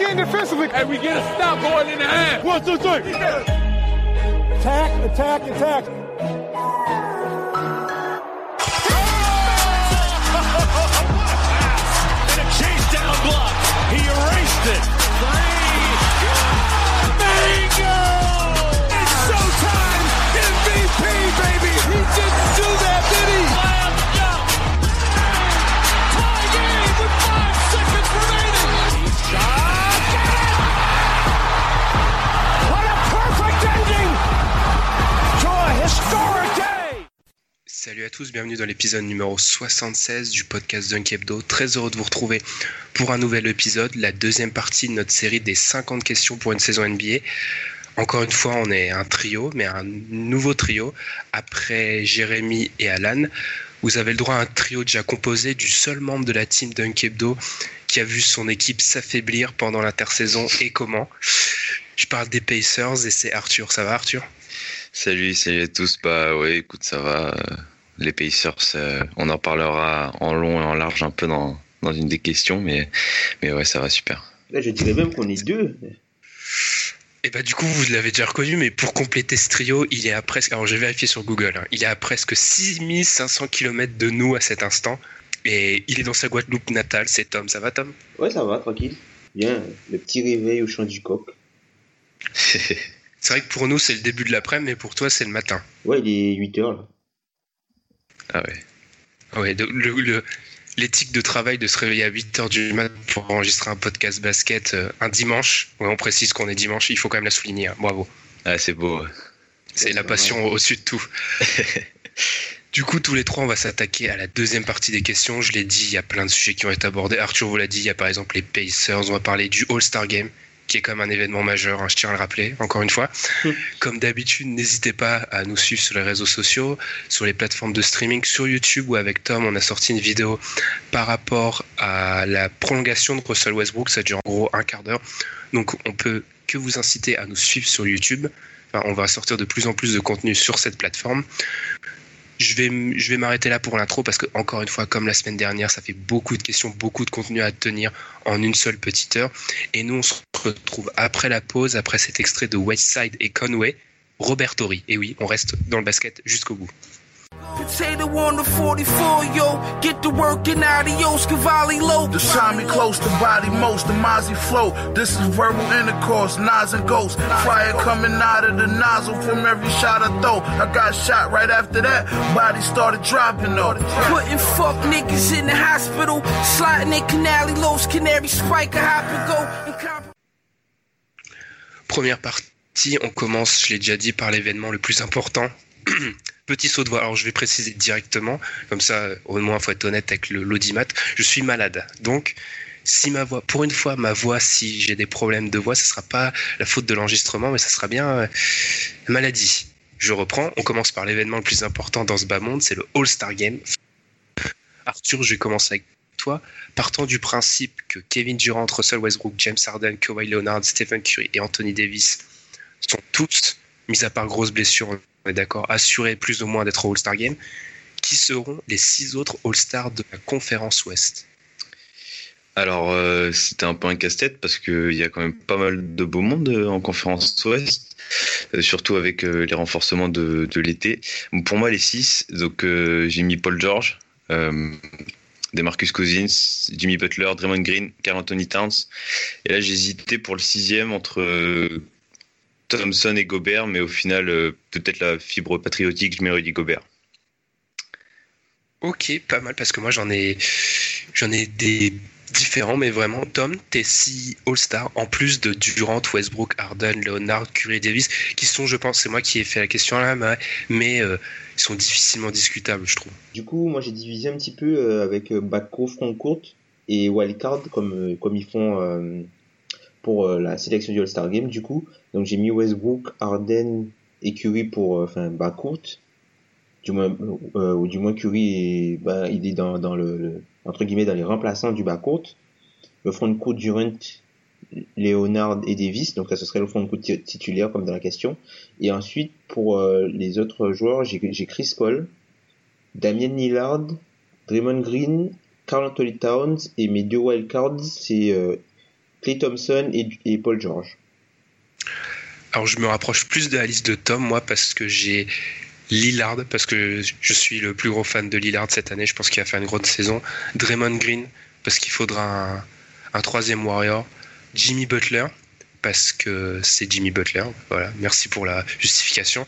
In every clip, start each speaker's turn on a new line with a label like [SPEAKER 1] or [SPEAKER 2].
[SPEAKER 1] Lock in defensively.
[SPEAKER 2] And we get a stop going in the half.
[SPEAKER 1] One, two, three. Attack, attack, attack.
[SPEAKER 2] And a chase down block. He erased it.
[SPEAKER 3] Salut à tous, bienvenue dans l'épisode numéro 76 du podcast Dunk Hebdo. Très heureux de vous retrouver pour un nouvel épisode, la deuxième partie de notre série des 50 questions pour une saison NBA. Encore une fois, on est un trio, mais un nouveau trio. Après Jérémy et Alan, vous avez le droit à un trio déjà composé du seul membre de la team Dunk Hebdo qui a vu son équipe s'affaiblir pendant l'intersaison et comment. Je parle des Pacers et c'est Arthur. Ça va Arthur?
[SPEAKER 4] Salut, salut à tous. Bah ouais, écoute, ça va. Les Pacers, euh, on en parlera en long et en large un peu dans, dans une des questions, mais, mais ouais, ça va super.
[SPEAKER 5] Là, je dirais même qu'on est deux.
[SPEAKER 3] Et bah du coup vous l'avez déjà reconnu, mais pour compléter ce trio, il est à presque, alors j'ai vérifié sur Google, hein, il est à presque 6500 km de nous à cet instant, et il est dans sa Guadeloupe natale, c'est Tom, ça va Tom?
[SPEAKER 5] Ouais, ça va, tranquille. Bien, le petit réveil au chant du coq.
[SPEAKER 3] C'est vrai que pour nous c'est le début de l'après-midi, mais pour toi c'est le matin.
[SPEAKER 5] Ouais, il est 8h là.
[SPEAKER 4] Ah ouais.
[SPEAKER 3] Ouais, de- le, le- l'éthique de travail de se réveiller à 8h du matin pour enregistrer un podcast basket euh, un dimanche, ouais, on précise qu'on est dimanche, il faut quand même la souligner, hein, bravo.
[SPEAKER 4] Ah, c'est beau.
[SPEAKER 3] C'est la passion au-dessus de tout. Du coup, tous les trois, on va s'attaquer à la deuxième partie des questions. Je l'ai dit, il y a plein de sujets qui ont été abordés. Arthur vous l'a dit, il y a par exemple les Pacers. On va parler du All-Star Game, qui est comme un événement majeur, hein, je tiens à le rappeler, encore une fois. Comme d'habitude, n'hésitez pas à nous suivre sur les réseaux sociaux, sur les plateformes de streaming, sur YouTube, où avec Tom, on a sorti une vidéo par rapport à la prolongation de Russell Westbrook. Ça dure en gros un quart d'heure. Donc, on peut que vous inciter à nous suivre sur YouTube. Enfin, on va sortir de plus en plus de contenu sur cette plateforme. Je vais, m'arrêter là pour l'intro parce que, encore une fois, comme la semaine dernière, ça fait beaucoup de questions, beaucoup de contenu à tenir en une seule petite heure. Et nous, on se retrouve après la pause, après cet extrait de Westside et Conway, Robert Torrey. Et oui, on reste dans le basket jusqu'au bout.
[SPEAKER 6] Potato on the 44, yo. Get to work and adios, Cavalli low.
[SPEAKER 7] The Simon close to body most, the Mozzie flow. This is verbal intercourse, Nas and ghosts. Fire coming out of the nozzle from every shot I throw. I got shot right after that, body started dropping though.
[SPEAKER 6] Putting fuck niggas in the hospital. Sliding in canally lows, canary spike, a hop and go. And comp-
[SPEAKER 3] Première partie, on commence, je l'ai déjà dit, par l'événement le plus important. Petit saut de voix. Alors je vais préciser directement, comme ça au moins faut être honnête avec l'audimat. Je suis malade, donc si ma voix, pour une fois ma voix, si j'ai des problèmes de voix, ce sera pas la faute de l'enregistrement, mais ça sera bien euh, maladie. Je reprends. On commence par l'événement le plus important dans ce bas monde, c'est le All-Star Game. Arthur, je vais commencer avec toi. Partant du principe que Kevin Durant, Russell Westbrook, James Harden, Kawhi Leonard, Stephen Curry et Anthony Davis sont tous, mis à part grosse blessure, on est d'accord, assurés plus ou moins d'être All-Star Game. Qui seront les six autres All-Stars de la conférence Ouest?
[SPEAKER 4] Alors, euh, c'était un peu un casse-tête parce qu'il y a quand même pas mal de beau monde euh, en conférence Ouest, euh, surtout avec les renforcements de, l'été. Pour moi, les six, donc j'ai mis Paul George, Demarcus Cousins, Jimmy Butler, Draymond Green, Carl Anthony Towns. Et là, j'ai hésité pour le sixième entre Thompson et Gobert, mais au final, euh, peut-être la fibre patriotique, je mets Rudy Gobert.
[SPEAKER 3] Ok, pas mal parce que moi j'en ai, j'en ai des différents, mais vraiment, Tom, t'es six All-Stars en plus de Durant, Westbrook, Harden, Leonard, Curry, Davis, qui sont, je pense, c'est moi qui ai fait la question là, mais, mais, euh, ils sont difficilement discutables, je trouve.
[SPEAKER 5] Du coup, moi j'ai divisé un petit peu euh, avec euh, backcourt, front court et wildcard comme comme ils font euh, pour euh, la sélection du All-Star Game. Du coup, donc j'ai mis Westbrook, Harden et Curry pour euh, enfin backcourt. Du moins, euh, ou du moins Curry, est, bah, il est dans dans le, le- entre guillemets dans les remplaçants du backcourt. Le front court Durant, Leonard et Davis, donc ça ce serait le front court ti- titulaire comme dans la question. Et ensuite pour euh, les autres joueurs, j'ai j'ai Chris Paul, Damien Lillard, Draymond Green, Carl Anthony Towns et mes deux wildcards c'est euh, Clay Thompson et, et Paul George.
[SPEAKER 3] Alors je me rapproche plus de la liste de Tom, moi, parce que j'ai Lillard, parce que je suis le plus gros fan de Lillard cette année, je pense qu'il a fait une grosse saison. Draymond Green, parce qu'il faudra un, un troisième Warrior. Jimmy Butler, parce que c'est Jimmy Butler, voilà, merci pour la justification.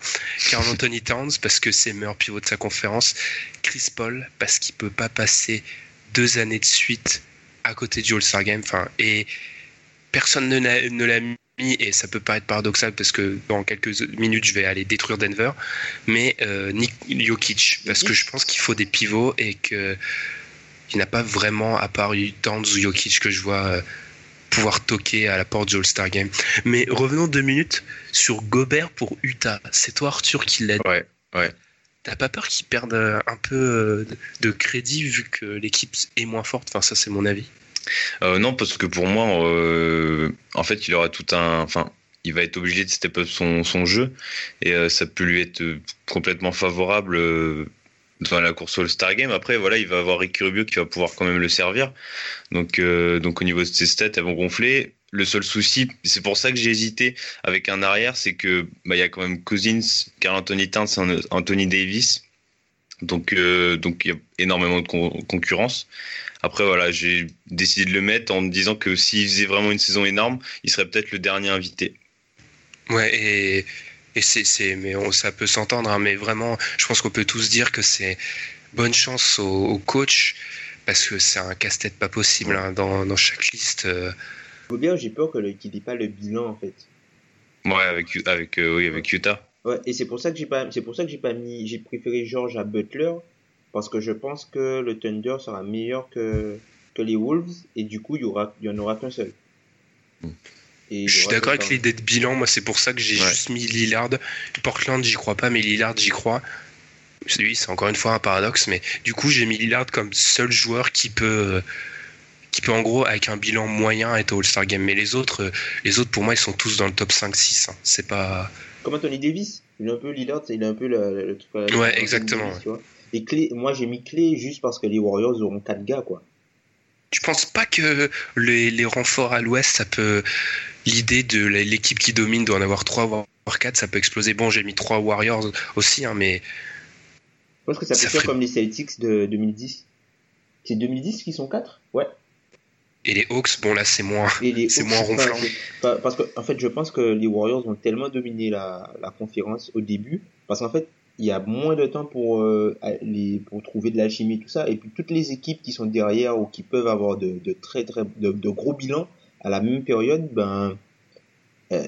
[SPEAKER 3] Carl Anthony Towns, parce que c'est le meilleur pivot de sa conférence. Chris Paul, parce qu'il peut pas passer deux années de suite à côté du All-Star Game, enfin, et personne ne l'a ne l'a mis et ça peut paraître paradoxal parce que dans quelques minutes je vais aller détruire Denver mais euh, Nik Jokic parce que je pense qu'il faut des pivots et que il n'a pas vraiment à part Towns ou Jokic que je vois euh, pouvoir toquer à la porte du All-Star Game mais revenons deux minutes sur Gobert pour Utah c'est toi Arthur qui l'a dit
[SPEAKER 4] Ouais, ouais.
[SPEAKER 3] T'as pas peur qu'ils perdent un peu euh, de crédit vu que l'équipe est moins forte? Enfin, ça, c'est mon avis.
[SPEAKER 4] Euh, non, parce que pour moi, euh, en fait, il aura tout un. Enfin, il va être obligé de step up son, son jeu et euh, ça peut lui être complètement favorable dans la course au All-Star Game. Après, voilà, il va avoir Ricky Rubio qui va pouvoir quand même le servir. Donc, donc au niveau de ses stats, elles vont gonfler. Le seul souci, c'est pour ça que j'ai hésité avec un arrière, c'est que bah, il y a quand même Cousins, Carl Anthony Towns, Anthony Davis. Donc, donc il y a énormément de con- concurrence. Après, voilà, j'ai décidé de le mettre en me disant que s'il faisait vraiment une saison énorme, il serait peut-être le dernier invité.
[SPEAKER 3] Ouais, et, et c'est, c'est, mais on, ça peut s'entendre, hein, mais vraiment, je pense qu'on peut tous dire que c'est bonne chance au, au coach parce que c'est un casse-tête pas possible hein, dans, dans chaque liste. euh.
[SPEAKER 5] Gobert, j'ai peur qu'il n'ait pas le bilan en fait.
[SPEAKER 4] Ouais, avec, avec, euh, oui, avec Utah.
[SPEAKER 5] Ouais, et c'est pour ça que j'ai pas, c'est pour ça que j'ai pas mis, j'ai préféré George à Butler parce que je pense que le Thunder sera meilleur que que les Wolves et du coup il y aura, il y en aura qu'un seul. Et y
[SPEAKER 3] Je suis d'accord avec
[SPEAKER 5] que-
[SPEAKER 3] l'idée de bilan, moi c'est pour ça que j'ai
[SPEAKER 4] Ouais.
[SPEAKER 3] juste mis Lillard. Portland, j'y crois pas, mais Lillard, j'y crois. Oui, c'est encore une fois un paradoxe, mais du coup j'ai mis Lillard comme seul joueur qui peut, qui peut en gros avec un bilan moyen être au All-Star Game. Mais les autres, euh, les autres pour moi ils sont tous dans le top 5-6. hein. C'est pas.
[SPEAKER 5] Comme Anthony Davis, il est un peu Lillard, il est un peu le, le truc. euh,
[SPEAKER 3] Ouais, exactement,
[SPEAKER 5] Davis, tu vois. Et Clay, moi j'ai mis Clé juste parce que les Warriors auront quatre gars quoi.
[SPEAKER 3] Tu penses pas que les, les renforts à l'ouest, ça peut. L'idée de la- l'équipe qui domine doit en avoir 3 voire 4, ça peut exploser. Bon, j'ai mis 3 Warriors aussi, hein, mais
[SPEAKER 5] Je pense que ça peut
[SPEAKER 3] Ça
[SPEAKER 5] faire
[SPEAKER 3] ferait-
[SPEAKER 5] comme les Celtics de 2010. C'est 2010 qui sont quatre? Ouais.
[SPEAKER 3] Et les Hawks, bon là c'est moins, c'est moins ronflant.
[SPEAKER 5] pas- Parce que, en fait, je pense que les Warriors ont tellement dominé la, la conférence au début, parce qu'en fait, il y a moins de temps pour, euh, les, pour trouver de l'alchimie, tout ça, et puis toutes les équipes qui sont derrière ou qui peuvent avoir de, de très, très, de, de gros bilans à la même période, ben, euh,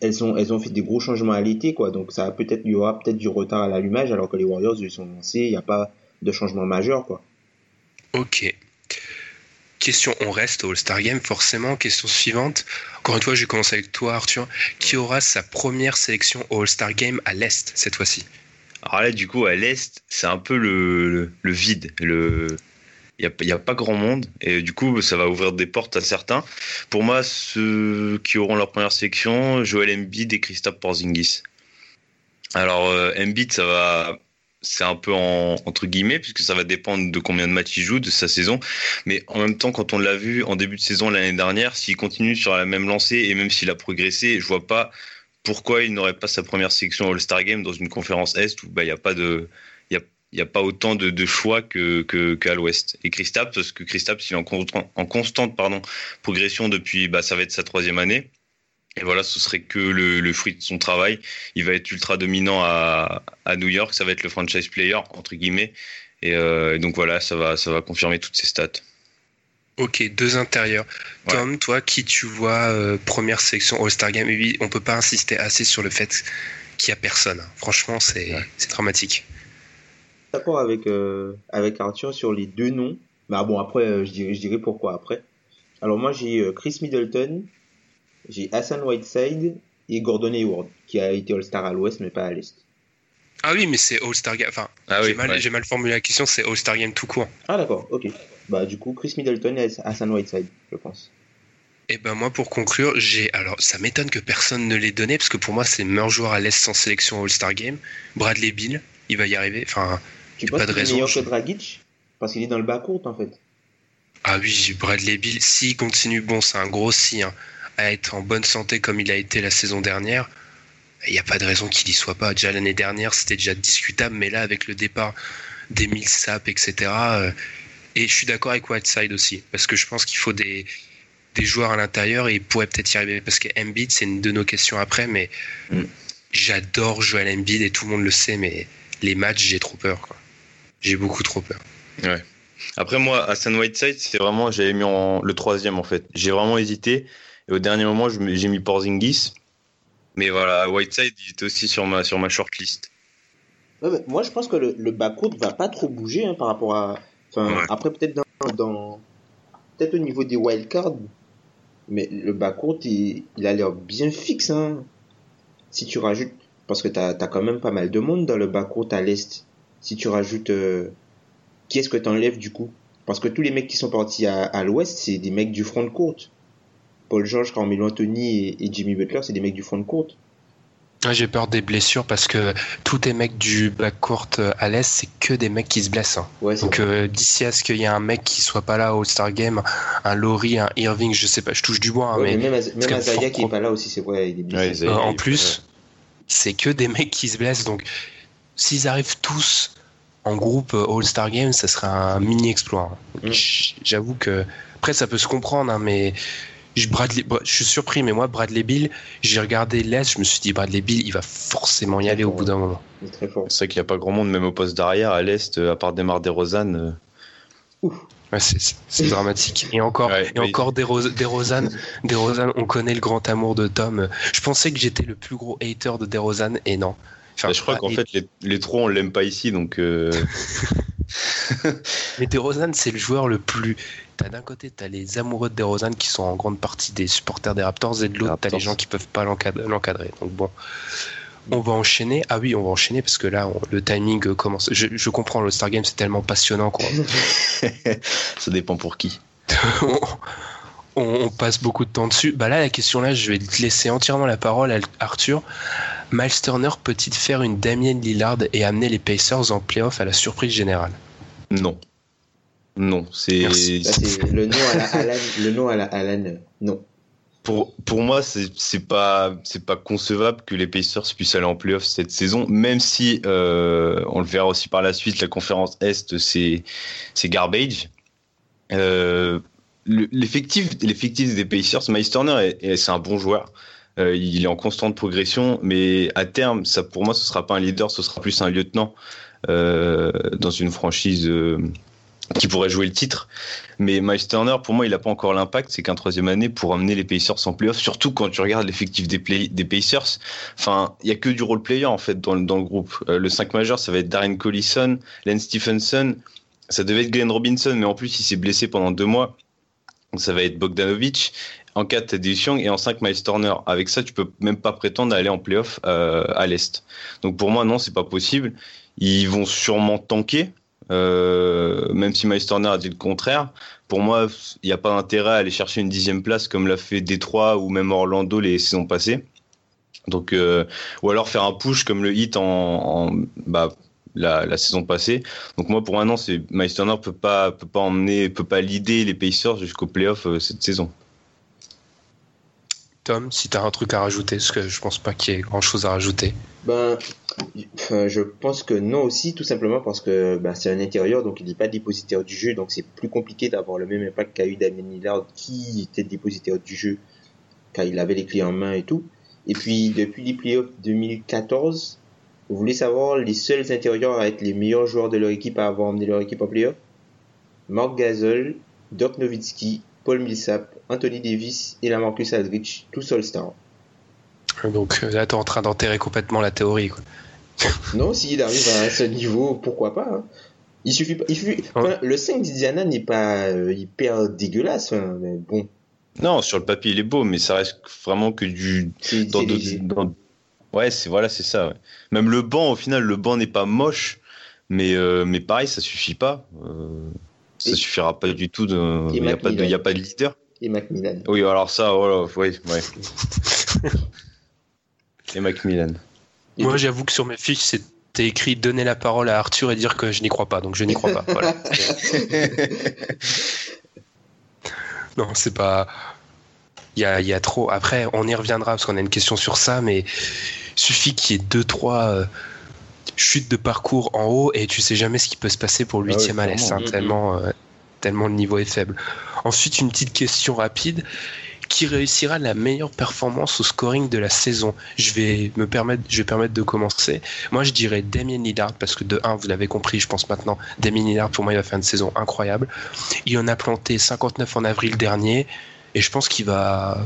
[SPEAKER 5] elles ont, elles ont fait des gros changements à l'été, quoi. Donc, ça a peut-être, il y aura peut-être du retard à l'allumage, alors que les Warriors, ils sont lancés, il n'y a pas de changement majeur, quoi.
[SPEAKER 3] Ok. Question, on reste au All-Star Game, forcément. Question suivante. Encore une fois, je vais commencer avec toi, Arthur. Qui aura sa première sélection au All-Star Game à l'Est cette fois-ci?
[SPEAKER 4] Alors là, du coup, à l'Est, c'est un peu le, vide. Il n'y a, a, pas grand monde. Et du coup, ça va ouvrir des portes à certains. Pour moi, ceux qui auront leur première sélection, Joel Embiid et Christophe Porzingis. Alors, euh, Embiid, ça va... C'est un peu en, entre guillemets, puisque ça va dépendre de combien de matchs il joue, de sa saison. Mais en même temps, quand on l'a vu en début de saison l'année dernière, s'il continue sur la même lancée, et même s'il a progressé, je vois pas pourquoi il n'aurait pas sa première sélection All-Star Game dans une conférence Est où bah, il n'y a pas de pas autant de, choix que qu'à l'Ouest. Et Kristaps, parce que Kristaps, il est en, constant, en constante progression depuis, bah, ça va être sa troisième année. Et voilà, ce serait que le, le, fruit de son travail. Il va être ultra dominant à, à New York. Ça va être le franchise player entre guillemets. Et euh, donc voilà, ça va, ça va confirmer toutes ses stats.
[SPEAKER 3] Ok, deux intérieurs. Ouais. Tom, toi, qui tu vois euh, première sélection All-Star Game? Et oui, on peut pas insister assez sur le fait qu'il y a personne. Franchement, c'est ouais. dramatique.
[SPEAKER 5] d'accord avec, euh, avec Arthur sur les deux noms. Mais ah bon, après, euh, je, dirais, je dirais pourquoi après. Alors moi, j'ai euh, Chris Middleton, j'ai Hassan Whiteside et Gordon Hayward, qui a été All-Star à l'ouest, mais pas à l'est.
[SPEAKER 3] Ah oui, mais c'est All-Star Game. Enfin,
[SPEAKER 4] Ah oui,
[SPEAKER 3] j'ai mal,
[SPEAKER 4] ouais.
[SPEAKER 3] j'ai mal formulé la question, c'est All-Star Game tout court.
[SPEAKER 5] Ah d'accord, ok. Bah du coup, Chris Middleton et Hassan Whiteside, je pense.
[SPEAKER 3] Et ben moi, pour conclure, j'ai. Alors, ça m'étonne que personne ne l'ait donné, parce que pour moi, c'est le meilleur joueur à l'Est sans sélection All-Star Game. Bradley Bill, il va y arriver. Enfin,
[SPEAKER 5] Tu penses
[SPEAKER 3] pas de
[SPEAKER 5] qu'il est
[SPEAKER 3] raison.
[SPEAKER 5] meilleur
[SPEAKER 3] je-
[SPEAKER 5] que Dragic? Parce qu'il est dans le bas court en fait.
[SPEAKER 3] Ah oui, Bradley Bill, s'il continue, bon, c'est un gros si, hein, à être en bonne santé comme il a été la saison dernière, il n'y a pas de raison qu'il y soit pas. Déjà l'année dernière, c'était déjà discutable, mais là, avec le départ des Millsap, etc. euh, et je suis d'accord avec Whiteside aussi, parce que je pense qu'il faut des, des joueurs à l'intérieur et il pourrait peut-être y arriver. Parce que Embiid, c'est une de nos questions après, mais
[SPEAKER 4] Mm.
[SPEAKER 3] j'adore Joel Embiid et tout le monde le sait, mais les matchs, j'ai trop peur. J'ai beaucoup trop peur.
[SPEAKER 4] Après, moi, Hassan Whiteside, c'est vraiment, j'avais mis en, le troisième en fait. J'ai vraiment hésité. Et au dernier moment, j'ai mis Porzingis. Mais voilà, Whiteside, il était aussi sur ma, sur ma shortlist.
[SPEAKER 5] Ouais, moi je pense que le, le bas court va pas trop bouger hein, par rapport à. Enfin,
[SPEAKER 3] Ouais.
[SPEAKER 5] après peut-être dans, dans peut-être au niveau des wildcards, mais le bas court il, il a l'air bien fixe. Hein. Si tu rajoutes, parce que t'as as quand même pas mal de monde dans le bas court à l'est. Si tu rajoutes, euh, qui est-ce que t'enlèves du coup? Parce que tous les mecs qui sont partis à, à l'ouest, c'est des mecs du front de courte. Paul George, Carmelo Anthony et, et Jimmy Butler, c'est des mecs du front de courte.
[SPEAKER 3] Ouais, J'ai peur des blessures parce que tous les mecs du backcourt euh, à l'Est, c'est que des mecs qui se blessent. hein.
[SPEAKER 5] Ouais,
[SPEAKER 3] Donc euh, d'ici à ce qu'il y ait un mec qui soit pas là au All-Star Game, un Laurie, un Irving, je sais pas, je touche du bois, hein,
[SPEAKER 5] Ouais,
[SPEAKER 3] mais
[SPEAKER 5] mais même, Azaya qui est pas là aussi, c'est vrai, il est blessé.
[SPEAKER 4] Ouais,
[SPEAKER 3] euh, en plus, c'est que des mecs qui se blessent. Donc s'ils arrivent tous en groupe All-Star Game, ça serait un mini exploit. hein.
[SPEAKER 5] Mm.
[SPEAKER 3] J'avoue que après ça peut se comprendre, hein, mais je, Bradley, Bra- je suis surpris, mais moi Bradley Bill, j'ai regardé l'Est, je me suis dit Bradley Bill, il va forcément y aller au bout d'un moment.
[SPEAKER 4] C'est vrai qu'il n'y a pas grand monde, même au poste d'arrière, à l'Est, euh, à part Demar DeRozan. euh,
[SPEAKER 3] Ouais, c'est- dramatique. Et encore,
[SPEAKER 4] Ouais,
[SPEAKER 3] et
[SPEAKER 4] oui.
[SPEAKER 3] encore des, Ros des Rosanne, des Rosanne, on connaît le grand amour de Tom. Je pensais que j'étais le plus gros hater de DeRozan et non. Enfin,
[SPEAKER 4] bah, je crois qu'en fait, les, les trois, on l'aime pas ici, donc. euh,
[SPEAKER 3] Mais DeRozan, c'est le joueur le plus. T'as d'un côté, t'as les amoureux de DeRozan qui sont en grande partie des supporters des Raptors et de l'autre, t'as les gens qui peuvent pas l'encad- l'encadrer. Donc bon. On va enchaîner. Ah oui, on va enchaîner parce que là, on- le timing commence. Je, je comprends, le Star Game, c'est tellement passionnant. Quoi.
[SPEAKER 4] ça dépend pour qui.
[SPEAKER 3] on, on passe beaucoup de temps dessus. Bah là, la question là, je vais te laisser entièrement la parole à Arthur. Miles Turner peut-il faire une Damien Lillard et amener les Pacers en playoff à la surprise générale?
[SPEAKER 4] Non. Non, c'est.
[SPEAKER 5] Là, c'est le nom à la Alan, le nom à la Alan, euh, non.
[SPEAKER 4] Pour, pour moi, c'est pas, c'est pas concevable que les Pacers puissent aller en playoff cette saison, même si, euh, on le verra aussi par la suite, la conférence Est, c'est c'est garbage. Euh, le- L'effectif l'effectif des Pacers, Miles Turner, est- est- c'est un bon joueur. Euh, il est en constante progression, mais à terme, ça pour moi, ce sera pas un leader, ce sera plus un lieutenant dans une franchise qui pourrait jouer le titre. Mais Miles Turner, pour moi, il n'a pas encore l'impact. C'est qu'un troisième année pour amener les Pacers en playoff, surtout quand tu regardes l'effectif des, Pacers. Enfin, il y a que du role player en fait dans, le- groupe. Euh, le 5 majeur, ça va être Darren Collison, Len Stephenson. Ça devait être Glenn Robinson, mais en plus, il s'est blessé pendant deux mois. Donc, ça va être Bogdanovic. En 4, t'as Young et en 5, Miles Turner. Avec ça, tu peux même pas prétendre à aller en playoff euh, à l'Est. Donc pour moi, non, c'est pas possible. Ils vont sûrement tanker, euh, même si Miles Turner a dit le contraire. Pour moi, il n'y a pas d'intérêt à aller chercher une dixième place comme l'a fait Détroit ou même Orlando les saisons passées. Donc, euh, ou alors faire un push comme le hit en, bah, la, saison passée. Donc moi, pour un an, c'est Miles Turner peut pas peut pas emmener, peut pas leader les Pacers jusqu'au playoff euh, cette saison.
[SPEAKER 3] Tom, si t'as un truc à rajouter, parce que je pense pas qu'il y ait grand chose à rajouter.
[SPEAKER 5] Ben, je pense que non aussi, tout simplement parce que ben, c'est un intérieur, donc il n'est pas dépositaire du jeu, donc c'est plus compliqué d'avoir le même impact qu'a eu Damien Lillard, qui était dépositaire du jeu, car il avait les clés en main et tout. Et puis, depuis les playoffs 2014, vous voulez savoir les seuls intérieurs à être les meilleurs joueurs de leur équipe à avoir emmené leur équipe en playoff Mark Gasol, Doc Nowitzki, Paul Millsap, Anthony Davis et Lamarcus Aldridge, tous All-Star.
[SPEAKER 3] Donc euh, là, t'es en train d'enterrer complètement la théorie. Quoi.
[SPEAKER 5] Non, s'il arrive à ce niveau, pourquoi pas. hein. Il suffit pas. Il suffit, enfin, le 5 d'Indiana n'est pas euh, hyper dégueulasse, hein, mais bon.
[SPEAKER 4] Non, sur le papier, il est beau, mais ça reste vraiment que du. Dans dans- Ouais, c'est voilà, c'est ça. ouais. Même le banc, au final, le banc n'est pas moche, mais euh, mais pareil, ça suffit pas. Euh, ça
[SPEAKER 5] Et-
[SPEAKER 4] suffira pas du tout. De...
[SPEAKER 5] Et
[SPEAKER 4] Il n'y a pas de, il y a pas de leader.
[SPEAKER 5] Et Macmillan.
[SPEAKER 4] Oui, alors ça, voilà, ouais, ouais. Et Macmillan.
[SPEAKER 3] Moi, j'avoue que sur mes fiches, c'était écrit donner la parole à Arthur et dire que je n'y crois pas. Donc, je n'y crois pas. Voilà. non, c'est pas. Il y a, il y a trop. Après, on y reviendra parce qu'on a une question sur ça, mais suffit qu'il y ait deux, trois euh, chutes de parcours en haut et tu sais jamais ce qui peut se passer pour le
[SPEAKER 4] Ah ouais,
[SPEAKER 3] huitième à l'Est, hein, tellement, euh, tellement le niveau est faible. Ensuite, une petite question rapide. Qui réussira la meilleure performance au scoring de la saison? Je vais me permettre, je vais permettre de commencer. Moi, je dirais Damien Lillard parce que de 1, vous l'avez compris, je pense maintenant, Damien Lillard pour moi, il va faire une saison incroyable. Il en a planté 59 en avril dernier et je pense qu'il va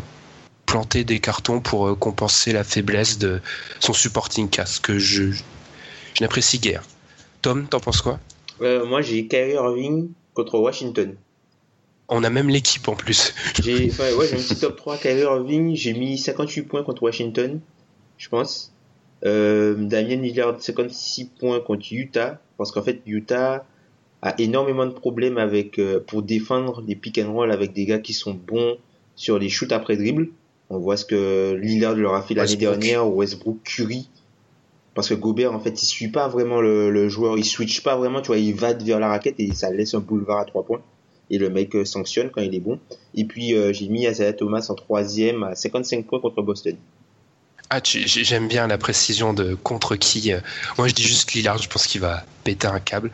[SPEAKER 3] planter des cartons pour euh, compenser la faiblesse de son supporting cast que je, je n'apprécie guère. Tom, t'en penses quoi?
[SPEAKER 5] Euh, moi, j'ai Kyrie Irving contre Washington.
[SPEAKER 3] On a même l'équipe en plus.
[SPEAKER 5] J'ai enfin, ouais, un petit top 3 Kyrie Irving. J'ai mis 58 points contre Washington, je pense. Euh, Damien Lillard, 56 points contre Utah. Parce qu'en fait, Utah a énormément de problèmes avec euh, pour défendre les pick and roll avec des gars qui sont bons sur les shoots après dribble. On voit ce que Lillard leur a fait l'année dernière, Westbrook, Curry. Parce que Gobert, en fait, il suit pas vraiment le, le joueur, il switch pas vraiment, tu vois, il va vers la raquette et ça laisse un boulevard à trois points. Et le mec euh, sanctionne quand il est bon. Et puis euh, j'ai mis Isaiah Thomas en troisième à 55 points contre Boston.
[SPEAKER 3] Ah, j'aime bien la précision de contre qui. euh, Moi, je dis juste Lillard, je pense qu'il va péter un câble.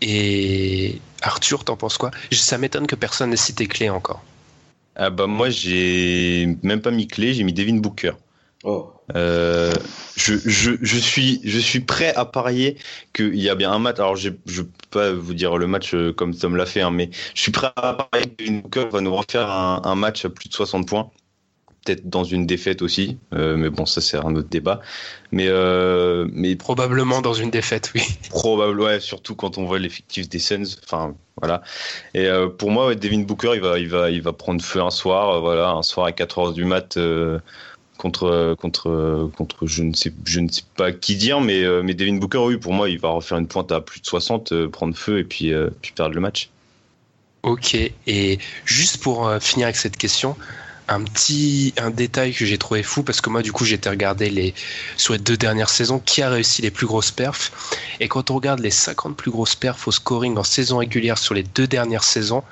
[SPEAKER 3] Et Arthur, t'en penses quoi? Ça m'étonne que personne n'ait cité clé encore.
[SPEAKER 4] Ah bah moi, j'ai même pas mis clé, j'ai mis Devin Booker.
[SPEAKER 5] Oh,
[SPEAKER 4] Euh, je, je, je, suis, je suis prêt à parier qu'il y a bien un match. Alors, je ne peux pas vous dire le match euh, comme Tom l'a fait, hein, mais je suis prêt à parier que Devin Booker va nous refaire un, un match à plus de 60 points. Peut-être dans une défaite aussi, euh, mais bon, ça c'est un autre débat. Mais, euh, mais
[SPEAKER 3] Probablement dans une défaite, oui.
[SPEAKER 4] probable, ouais, surtout quand on voit l'effectif des Suns. Enfin, voilà. Et pour moi, ouais, Devin Booker, il va, il va, il va prendre feu un soir, voilà, un soir à 4 heures du mat. Euh, contre contre contre je ne sais pas qui dire mais euh, mais Devin Booker oui pour moi il va refaire une pointe à plus de 60 euh, prendre feu et puis euh, perdre le match
[SPEAKER 3] Ok, et juste pour euh, finir avec cette question, un petit un détail que j'ai trouvé fou parce que moi du coup j'ai été regarder les sur les deux dernières saisons qui a réussi les plus grosses perfs et quand on regarde les 50 plus grosses perfs au scoring en saison régulière sur les deux dernières saisons,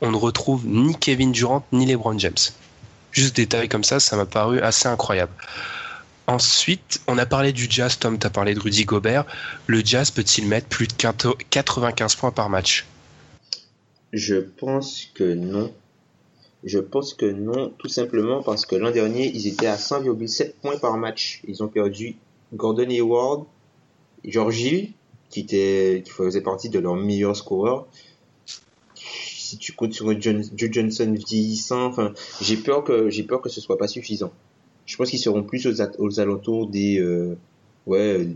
[SPEAKER 3] on ne retrouve ni Kevin Durant ni LeBron James. Juste détail comme ça, ça m'a paru assez incroyable. Ensuite, on a parlé du Jazz, Tom, tu as parlé de Rudy Gobert. Le Jazz peut-il mettre plus de 95 points par match?
[SPEAKER 5] Je pense que non. Je pense que non, tout simplement parce que l'an dernier, ils étaient à 100,7 points par match. Ils ont perdu Gordon Hayward, George Hill, qui faisait partie de leurs meilleurs scoreurs. Si tu comptes sur Joe Johnson vieillissant, enfin, j'ai peur que, j'ai peur que ce soit pas suffisant. Je pense qu'ils seront plus aux alentours des, euh, ouais,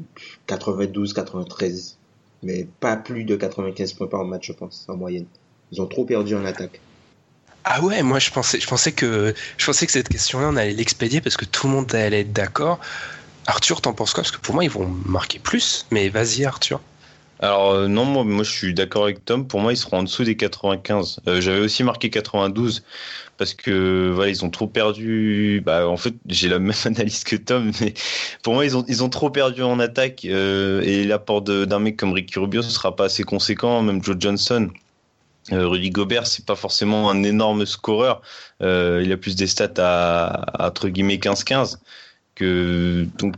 [SPEAKER 5] 92, 93. Mais pas plus de 95 points par match, je pense, en moyenne. Ils ont trop perdu en attaque.
[SPEAKER 3] Ah ouais, moi je pensais, je pensais que, je pensais que cette question-là on allait l'expédier parce que tout le monde allait être d'accord. Arthur, t'en penses quoi? Parce que pour moi ils vont marquer plus. Mais vas-y Arthur.
[SPEAKER 4] Alors euh, non moi moi je suis d'accord avec Tom. Pour moi ils seront en dessous des 95 Euh, j'avais aussi marqué 92 parce que voilà ils ont trop perdu. Bah en fait j'ai la même analyse que Tom mais pour moi ils ont ils ont trop perdu en attaque euh, et l'apport d'un mec comme Ricky Rubio ce sera pas assez conséquent même Joe Johnson. Rudy Gobert, c'est pas forcément un énorme scoreur. Il a plus des stats à, à, entre guillemets 15-15 que donc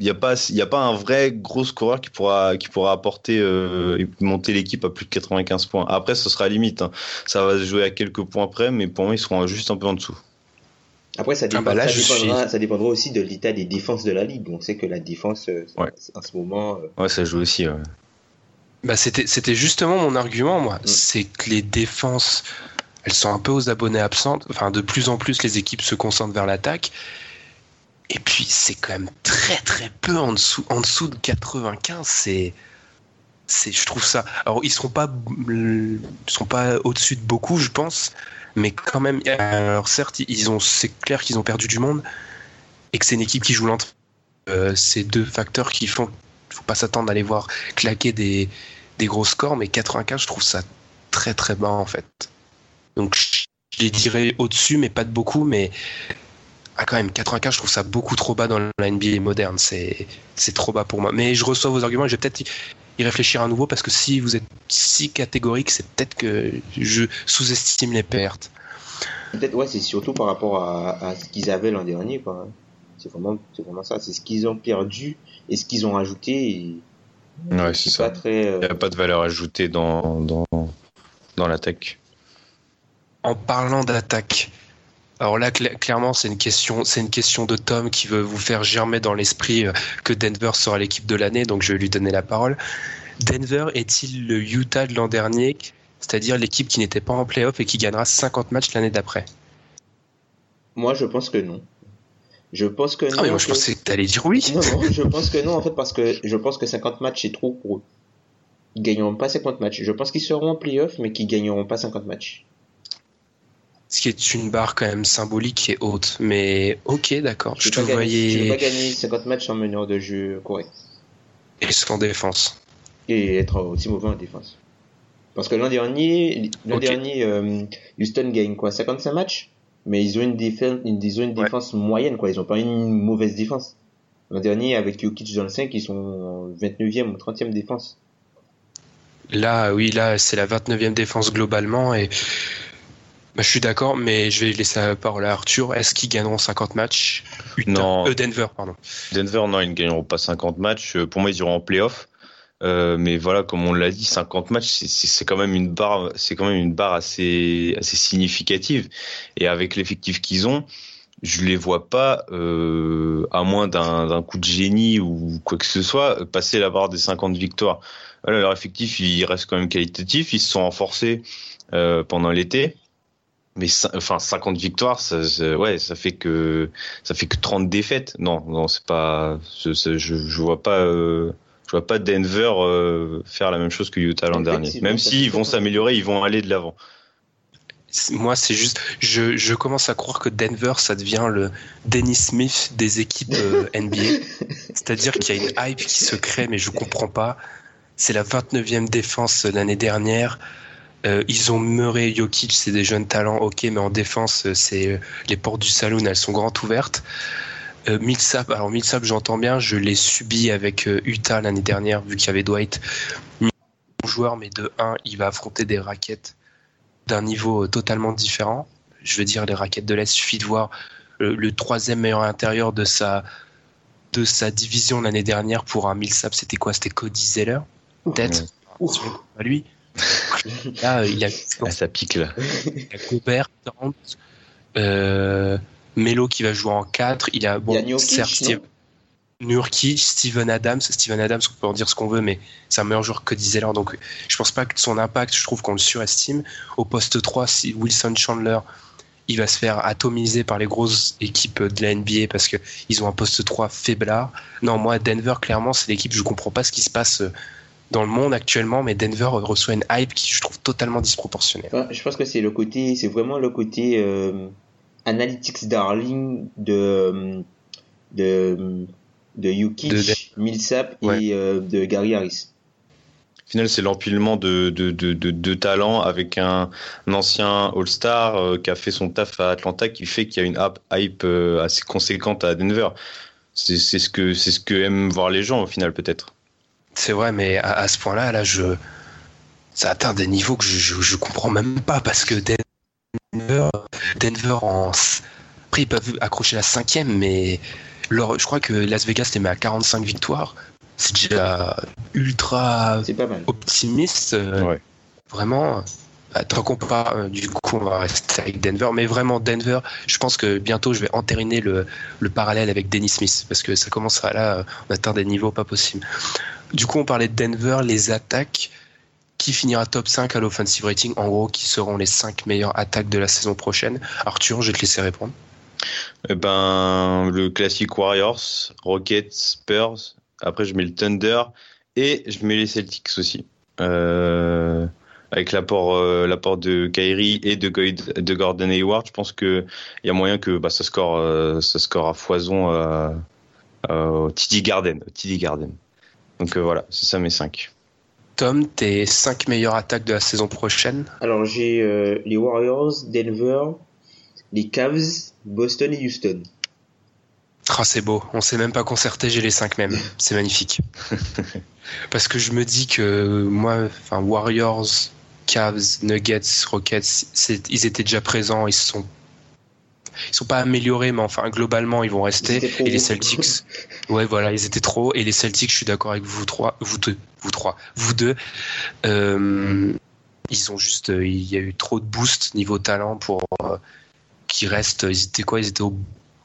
[SPEAKER 4] il y a pas il y a pas un vrai gros scoreur qui pourra qui pourra apporter euh, et monter l'équipe à plus de 95 points. Après, ce sera limite. hein. Ça va se jouer à quelques points près, mais pour moi, ils seront juste un peu en dessous.
[SPEAKER 5] Après, ça, dépend-
[SPEAKER 3] bah là,
[SPEAKER 5] ça
[SPEAKER 3] je
[SPEAKER 5] dépendra, ça dépendra aussi de l'état des défenses de la ligue. On sait que la défense, euh,
[SPEAKER 4] Ouais.
[SPEAKER 5] en ce moment, euh,
[SPEAKER 4] Ouais, ça joue aussi. ouais.
[SPEAKER 3] Bah c'était, c'était justement mon argument moi. C'est que les défenses, elles sont un peu aux abonnés absentes. Enfin, de plus en plus les équipes se concentrent vers l'attaque. Et puis, c'est quand même très très peu en dessous, en dessous de 95. C'est, je trouve ça. Alors, ils seront pas, ils seront pas au-dessus de beaucoup, je pense, mais quand même. Alors, certes, ils ont, c'est clair qu'ils ont perdu du monde et que c'est une équipe qui joue lente. Euh, c'est deux facteurs qui font. Faut pas s'attendre à les voir claquer des, des gros scores, mais 95, je trouve ça très très bas en fait. Donc, je les dirais au-dessus, mais pas de beaucoup, mais ah, quand même, 95, je trouve ça beaucoup trop bas dans la NBA moderne. C'est, c'est trop bas pour moi. Mais je reçois vos arguments et je vais peut-être y réfléchir à nouveau parce que si vous êtes si catégorique, c'est peut-être que je sous-estime les pertes.
[SPEAKER 5] Peut-être, ouais, c'est surtout par rapport à, à ce qu'ils avaient l'an dernier, quoi. C'est vraiment, c'est vraiment ça. C'est ce qu'ils ont perdu et ce qu'ils ont ajouté. Et...
[SPEAKER 4] Ouais, c'est ça.
[SPEAKER 5] Très, euh,
[SPEAKER 4] Il n'y a pas de valeur ajoutée dans, dans, dans l'attaque.
[SPEAKER 3] En parlant d'attaque, alors là, cl- clairement, c'est une question, c'est une question de Tom qui veut vous faire germer dans l'esprit euh, que Denver sera l'équipe de l'année, donc je vais lui donner la parole. Denver est-il le Utah de l'an dernier, c'est-à-dire l'équipe qui n'était pas en playoff et qui gagnera 50 matchs l'année d'après?
[SPEAKER 5] Moi, je pense que non. Je pense que non.
[SPEAKER 3] Ah, mais moi, je pensais que t'allais dire oui.
[SPEAKER 5] Non, non, je pense que non, en fait, parce que je pense que 50 matchs, c'est trop pour eux. Ils gagneront pas 50 matchs. Je pense qu'ils seront en playoff, mais qu'ils gagneront pas 50 matchs.
[SPEAKER 3] Ce qui est une barre quand même symbolique et haute. Mais ok, d'accord. Je
[SPEAKER 5] Je
[SPEAKER 3] te
[SPEAKER 5] je
[SPEAKER 3] voyais
[SPEAKER 5] pas gagner 50 matchs sans meneur de jeu correct.
[SPEAKER 3] et sans défense.
[SPEAKER 5] Et être aussi mauvais en défense. Parce que l'an dernier, l'an dernier, euh, Houston gagne quoi 55 matchs? Mais ils ont une défense, une, ils ont une
[SPEAKER 3] Ouais.
[SPEAKER 5] défense moyenne, quoi. Ils ont pas une mauvaise défense. L'an dernier, avec Jokic dans le 5, ils sont 29e ou 30e défense.
[SPEAKER 3] Là, oui, là, c'est la 29e défense globalement et bah, je suis d'accord, mais je vais laisser la parole à Arthur. Est-ce qu'ils gagneront 50 matchs? Utah-
[SPEAKER 4] Non.
[SPEAKER 3] Euh, Denver, pardon.
[SPEAKER 4] Denver, non, ils ne gagneront pas 50 matchs. Euh, Pour moi, ils iront en playoff. Euh, mais voilà, comme on l'a dit, 50 matchs, c'est- quand même une barre, c'est quand même une barre assez, assez significative. Et avec l'effectif qu'ils ont, je les vois pas, euh, à moins d'un d'un coup de génie ou quoi que ce soit, passer la barre des 50 victoires. Voilà, leur effectif, il reste quand même qualitatif. Ils se sont renforcés euh, pendant l'été. Mais enfin 50 victoires, ça, ça- ouais, ça fait que ça fait que 30 défaites. Non, non, c'est pas. Je, je, je vois pas. euh, je vois pas Denver euh, faire la même chose que Utah l'an dernier. Même s'ils vont s'améliorer, ils vont aller de l'avant.
[SPEAKER 3] Moi, c'est juste, je, je commence à croire que Denver, ça devient le Dennis Smith des équipes euh, NBA. C'est-à-dire qu'il y a une hype qui se crée, mais je comprends pas. C'est la 29e défense l'année dernière. Euh, ils ont Murray et Jokic, c'est des jeunes talents, ok, mais en défense, euh, c'est euh, les portes du saloon, elles sont grandes ouvertes. Euh, Millsap, alors Millsap, j'entends bien, je l'ai subi avec euh, Utah l'année dernière, vu qu'il y avait Dwight. Bon joueur, mais de 1, il va affronter des raquettes d'un niveau totalement différent. Je veux dire, les raquettes de l'Est, suffit de voir le troisième meilleur intérieur de sa, de sa division l'année dernière pour un Millsap, c'était quoi? C'était Cody Zeller Peut-être? Lui. Là, il y a,
[SPEAKER 4] Ah, ça pique là.
[SPEAKER 3] il y a Gobert, euh, Melo qui va jouer en 4. Il y a, bon,
[SPEAKER 5] Il y a Nurkic,
[SPEAKER 3] Steven Adams. Steven Adams, on peut en dire ce qu'on veut, mais c'est un meilleur joueur que Zeller. Donc, je pense pas que son impact, je trouve qu'on le surestime. Au poste 3, si Wilson Chandler, il va se faire atomiser par les grosses équipes de la NBA parce que ils ont un poste 3 faiblard. Non, moi, Denver, clairement, c'est l'équipe, je comprends pas ce qui se passe euh, dans le monde actuellement, mais Denver reçoit une hype qui, je trouve, totalement disproportionnée.
[SPEAKER 5] Enfin, je pense que c'est le côté, c'est vraiment le côté euh, analytics darling de de de Jokic,
[SPEAKER 3] De-
[SPEAKER 5] Millsap
[SPEAKER 3] Ouais.
[SPEAKER 5] et euh, de Gary Harris.
[SPEAKER 4] Au final, c'est l'empilement de, de, de, de, de talents avec un, un ancien All-Star euh, qui a fait son taf à Atlanta qui fait qu'il y a une hype, euh, assez conséquente à Denver. C'est c'est ce que c'est ce que aiment voir les gens au final peut-être.
[SPEAKER 3] C'est vrai, mais à, à ce point-là, là, je, ça atteint des niveaux que je, je, je comprends même pas parce que Denver, Denver en, après ils peuvent accrocher la cinquième, mais leur, je crois que Las Vegas les met à 45 victoires. C'est déjà ultra
[SPEAKER 5] C'est pas mal.
[SPEAKER 3] optimiste. euh,
[SPEAKER 4] Ouais.
[SPEAKER 3] Vraiment. Euh, Tant qu'on euh, du coup, on va rester avec Denver. Mais vraiment, Denver, je pense que bientôt, je vais entériner le, le parallèle avec Dennis Smith. Parce que ça commence là, euh, on atteint des niveaux pas possibles. Du coup, on parlait de Denver, les attaques. Qui finira top 5 à l'offensive rating? En gros, qui seront les 5 meilleures attaques de la saison prochaine? Arthur, je vais te laisser répondre.
[SPEAKER 4] Eh ben, le classique Warriors, Rockets, Spurs. Après, je mets le Thunder et je mets les Celtics aussi. Euh, avec l'apport euh, l'apport de Kyrie et de, de Gordon Hayward, je pense que il y a moyen que bah, ça score euh, ça score à foison euh, au TD Garden, TD Garden. Donc euh, voilà, c'est ça mes 5.
[SPEAKER 3] Tom, tes 5 meilleures attaques de la saison prochaine?
[SPEAKER 5] Alors j'ai euh, les Warriors, Denver, les Cavs, Boston et Houston.
[SPEAKER 3] Ah, c'est beau, on s'est même pas concerté, j'ai les 5 mêmes. C'est magnifique. Parce que je me dis que moi, enfin Warriors, Cavs, Nuggets, Rockets, ils étaient déjà présents, ils se sont ils sont pas améliorés, mais enfin globalement ils vont rester.
[SPEAKER 5] Ils
[SPEAKER 3] Et les. Celtics, ouais voilà, ils étaient trop. Et les Celtics, je suis d'accord avec vous trois, vous deux, vous trois, vous deux. Euh, ils ont juste, euh, il y a eu trop de boost niveau talent pour euh, qu'ils restent. Ils étaient quoi? Ils étaient au,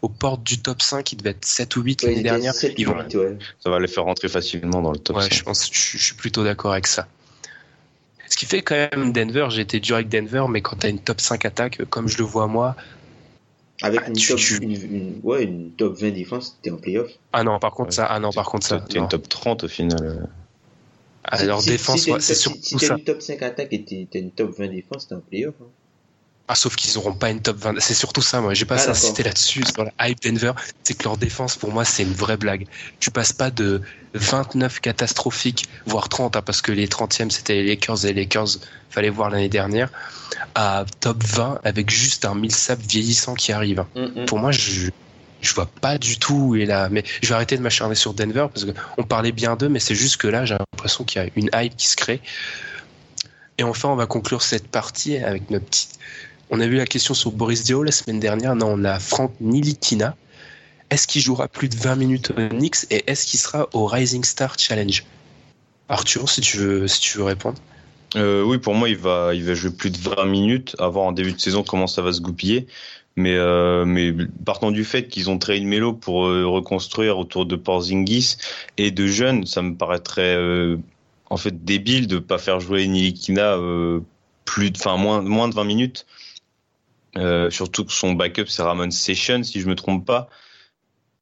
[SPEAKER 3] aux portes du top 5, ils devaient être 7 ou 8
[SPEAKER 5] Ouais,
[SPEAKER 3] l'année dernière.
[SPEAKER 5] sept,
[SPEAKER 3] Ils vont,
[SPEAKER 5] huit, ouais.
[SPEAKER 4] Ça va les faire rentrer facilement dans le top
[SPEAKER 3] Ouais,
[SPEAKER 4] 5.
[SPEAKER 3] je pense, je, je suis plutôt d'accord avec ça. Ce qui fait quand même Denver, j'ai été dur avec Denver, mais quand t'as une top 5 attaque, comme je le vois moi,
[SPEAKER 5] Avec
[SPEAKER 3] Ah,
[SPEAKER 5] une,
[SPEAKER 3] tu-
[SPEAKER 5] top,
[SPEAKER 3] tu-
[SPEAKER 5] Une, une- ouais, une top 20 défense, t'es en playoff.
[SPEAKER 3] ah non, par contre ça, ah non, par contre ça,
[SPEAKER 4] T'es une top 30 au final.
[SPEAKER 3] Alors
[SPEAKER 5] Si- si-
[SPEAKER 3] défense,
[SPEAKER 5] si
[SPEAKER 3] ouais, c'est surtout
[SPEAKER 5] Si, si t'as
[SPEAKER 3] ça.
[SPEAKER 5] une top 5 attaque et t'es- t'as une top 20 défense, t'es en playoff. hein.
[SPEAKER 3] Ah, sauf qu'ils auront pas une top 20. C'est surtout ça, moi. J'ai pas
[SPEAKER 5] Ah,
[SPEAKER 3] insister là-dessus, sur la hype Denver. C'est que leur défense, pour moi, c'est une vraie blague. Tu passes pas de 29 catastrophiques, voire 30, hein, parce que les 30e, c'était les Lakers et les Lakers, fallait voir l'année dernière, à top 20 avec juste un Millsap vieillissant qui arrive. hein.
[SPEAKER 5] Mm, mm.
[SPEAKER 3] Pour moi, je, je vois pas du tout où est là. Mais je vais arrêter de m'acharner sur Denver parce qu'on parlait bien d'eux, mais c'est juste que là, j'ai l'impression qu'il y a une hype qui se crée. Et enfin, on va conclure cette partie avec notre petite. On a vu la question sur Boris Dio la semaine dernière. Non, on a Franck Nilikina. Est-ce qu'il jouera plus de 20 minutes au Knicks et est-ce qu'il sera au Rising Star Challenge? Arthur, si tu veux, si tu veux répondre.
[SPEAKER 4] Euh, oui, pour moi, il va, il va jouer plus de 20 minutes, à voir en début de saison comment ça va se goupiller. Mais, euh, partant du fait qu'ils ont traité Melo pour euh, reconstruire autour de Porzingis et de jeunes, ça me paraîtrait en fait débile de pas faire jouer Nilikina plus, moins de 20 minutes. Euh, surtout que son backup c'est Ramon Session, si je me trompe pas.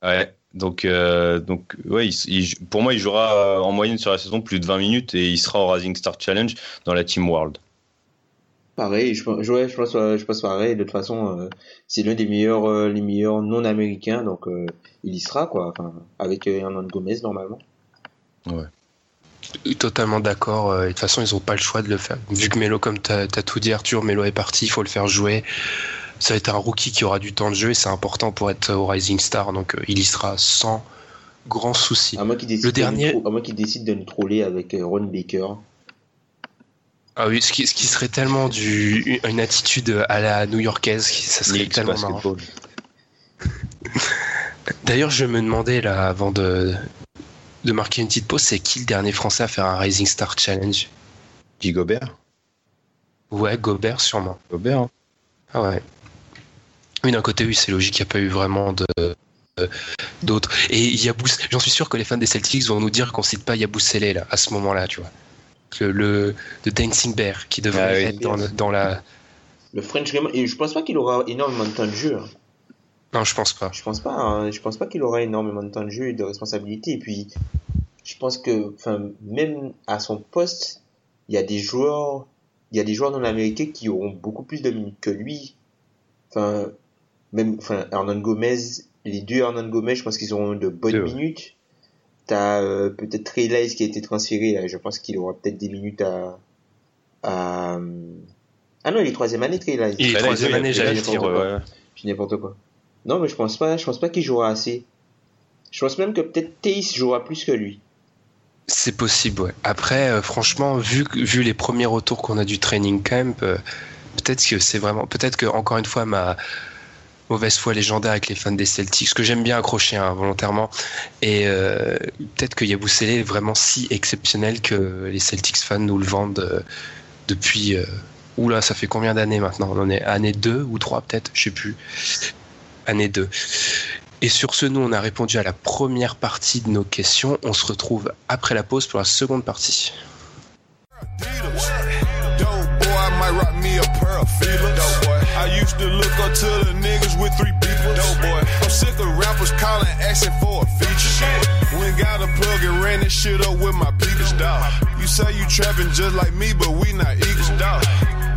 [SPEAKER 4] Ouais. Donc, euh, donc, ouais, il- il- pour moi, il jouera euh, en moyenne sur la saison plus de 20 minutes et il sera au Rising Star Challenge dans la Team World.
[SPEAKER 5] Pareil, je, pense- ouais, je pense, je pense pareil. De toute façon, euh, c'est l'un des meilleurs, euh, les meilleurs non-américains, donc il y sera quoi. Enfin, avec Hernan Gomez normalement.
[SPEAKER 3] Totalement d'accord. euh, et De toute façon, ils n'ont pas le choix de le faire. Vu que Melo, comme tu as, tout dit, Arthur, Melo est parti, il faut le faire jouer. Ça va être un rookie qui aura du temps de jeu et c'est important pour être au Rising Star. Donc, euh, il y sera sans grand souci.
[SPEAKER 5] À moins qu'il décide,
[SPEAKER 3] Le
[SPEAKER 5] de
[SPEAKER 3] dernier-
[SPEAKER 5] à moins qu'il décide de nous troller avec euh, Ron Baker.
[SPEAKER 3] Ah oui, ce qui, ce qui serait tellement du, une attitude à la new-yorkaise, qui- ça serait tellement marrant. D'ailleurs, je me demandais là, avant de, de marquer une petite pause, c'est qui le dernier Français à faire un Rising Star Challenge?
[SPEAKER 4] Guy Gobert.
[SPEAKER 3] Ouais, Gobert sûrement.
[SPEAKER 4] Gobert. hein.
[SPEAKER 3] Ah ouais. Oui, d'un côté, oui, c'est logique, il n'y a pas eu vraiment de euh, d'autres. Et Yabous, j'en suis sûr que les fans des Celtics vont nous dire qu'on cite pas Yabusele là, à ce moment-là, tu vois. Que le, le Dancing Bear qui devrait
[SPEAKER 4] Ah oui.
[SPEAKER 3] être dans, le- dans la.
[SPEAKER 5] Le French Raymond, et je pense pas qu'il aura énormément de temps de jeu. hein.
[SPEAKER 3] Non, je pense pas.
[SPEAKER 5] Je pense pas, hein, je pense pas qu'il aura énormément de temps de jeu et de responsabilité. Et puis, je pense que, enfin, même à son poste, il y a des joueurs, il y a des joueurs non américains qui auront beaucoup plus de minutes que lui. Enfin, même, enfin, Hernan Gomez, les deux Hernan Gomez, je pense qu'ils auront de bonnes minutes. T'as euh, peut-être Trey Lyles qui a été transféré, là, je pense qu'il aura peut-être des minutes à, à... Ah non, il est troisième année, Trey Lyles.
[SPEAKER 3] Il est troisième année, j'allais dire.
[SPEAKER 5] Je dis n'importe quoi. Non, mais je pense pas, je pense pas qu'il jouera assez. Je pense même que peut-être Tace jouera plus que lui.
[SPEAKER 3] C'est possible, ouais. Après, euh, franchement, vu, vu les premiers retours qu'on a du training camp, euh, peut-être que c'est vraiment. Peut-être que, encore une fois, ma mauvaise foi légendaire avec les fans des Celtics, que j'aime bien accrocher hein, volontairement, et euh, peut-être que est vraiment si exceptionnel que les Celtics fans nous le vendent depuis. Oula, ça fait combien d'années maintenant? On en est année 2 ou 3 peut-être Je sais plus. Année 2. Et sur ce, nous, on a répondu à la première partie de nos questions. On se retrouve après la pause pour la seconde partie.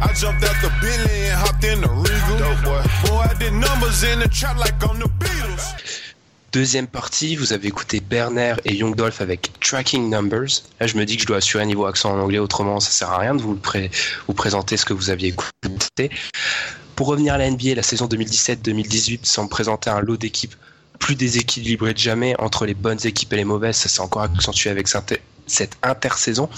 [SPEAKER 2] I jumped out the Bentley and hopped in the Regal. Boy, boy, I did numbers in the trap like the Beatles.
[SPEAKER 3] Deuxième partie, vous avez écouté Berner et Young Dolph avec Tracking Numbers. Là, je me dis que je dois assurer un niveau accent en anglais, autrement ça sert à rien de vous, pré vous présenter ce que vous aviez écouté. Pour revenir à la NBA, la saison 2017-2018 semble présenter un lot d'équipes plus déséquilibré de jamais entre les bonnes équipes et les mauvaises. Ça s'est encore accentué avec cette intersaison.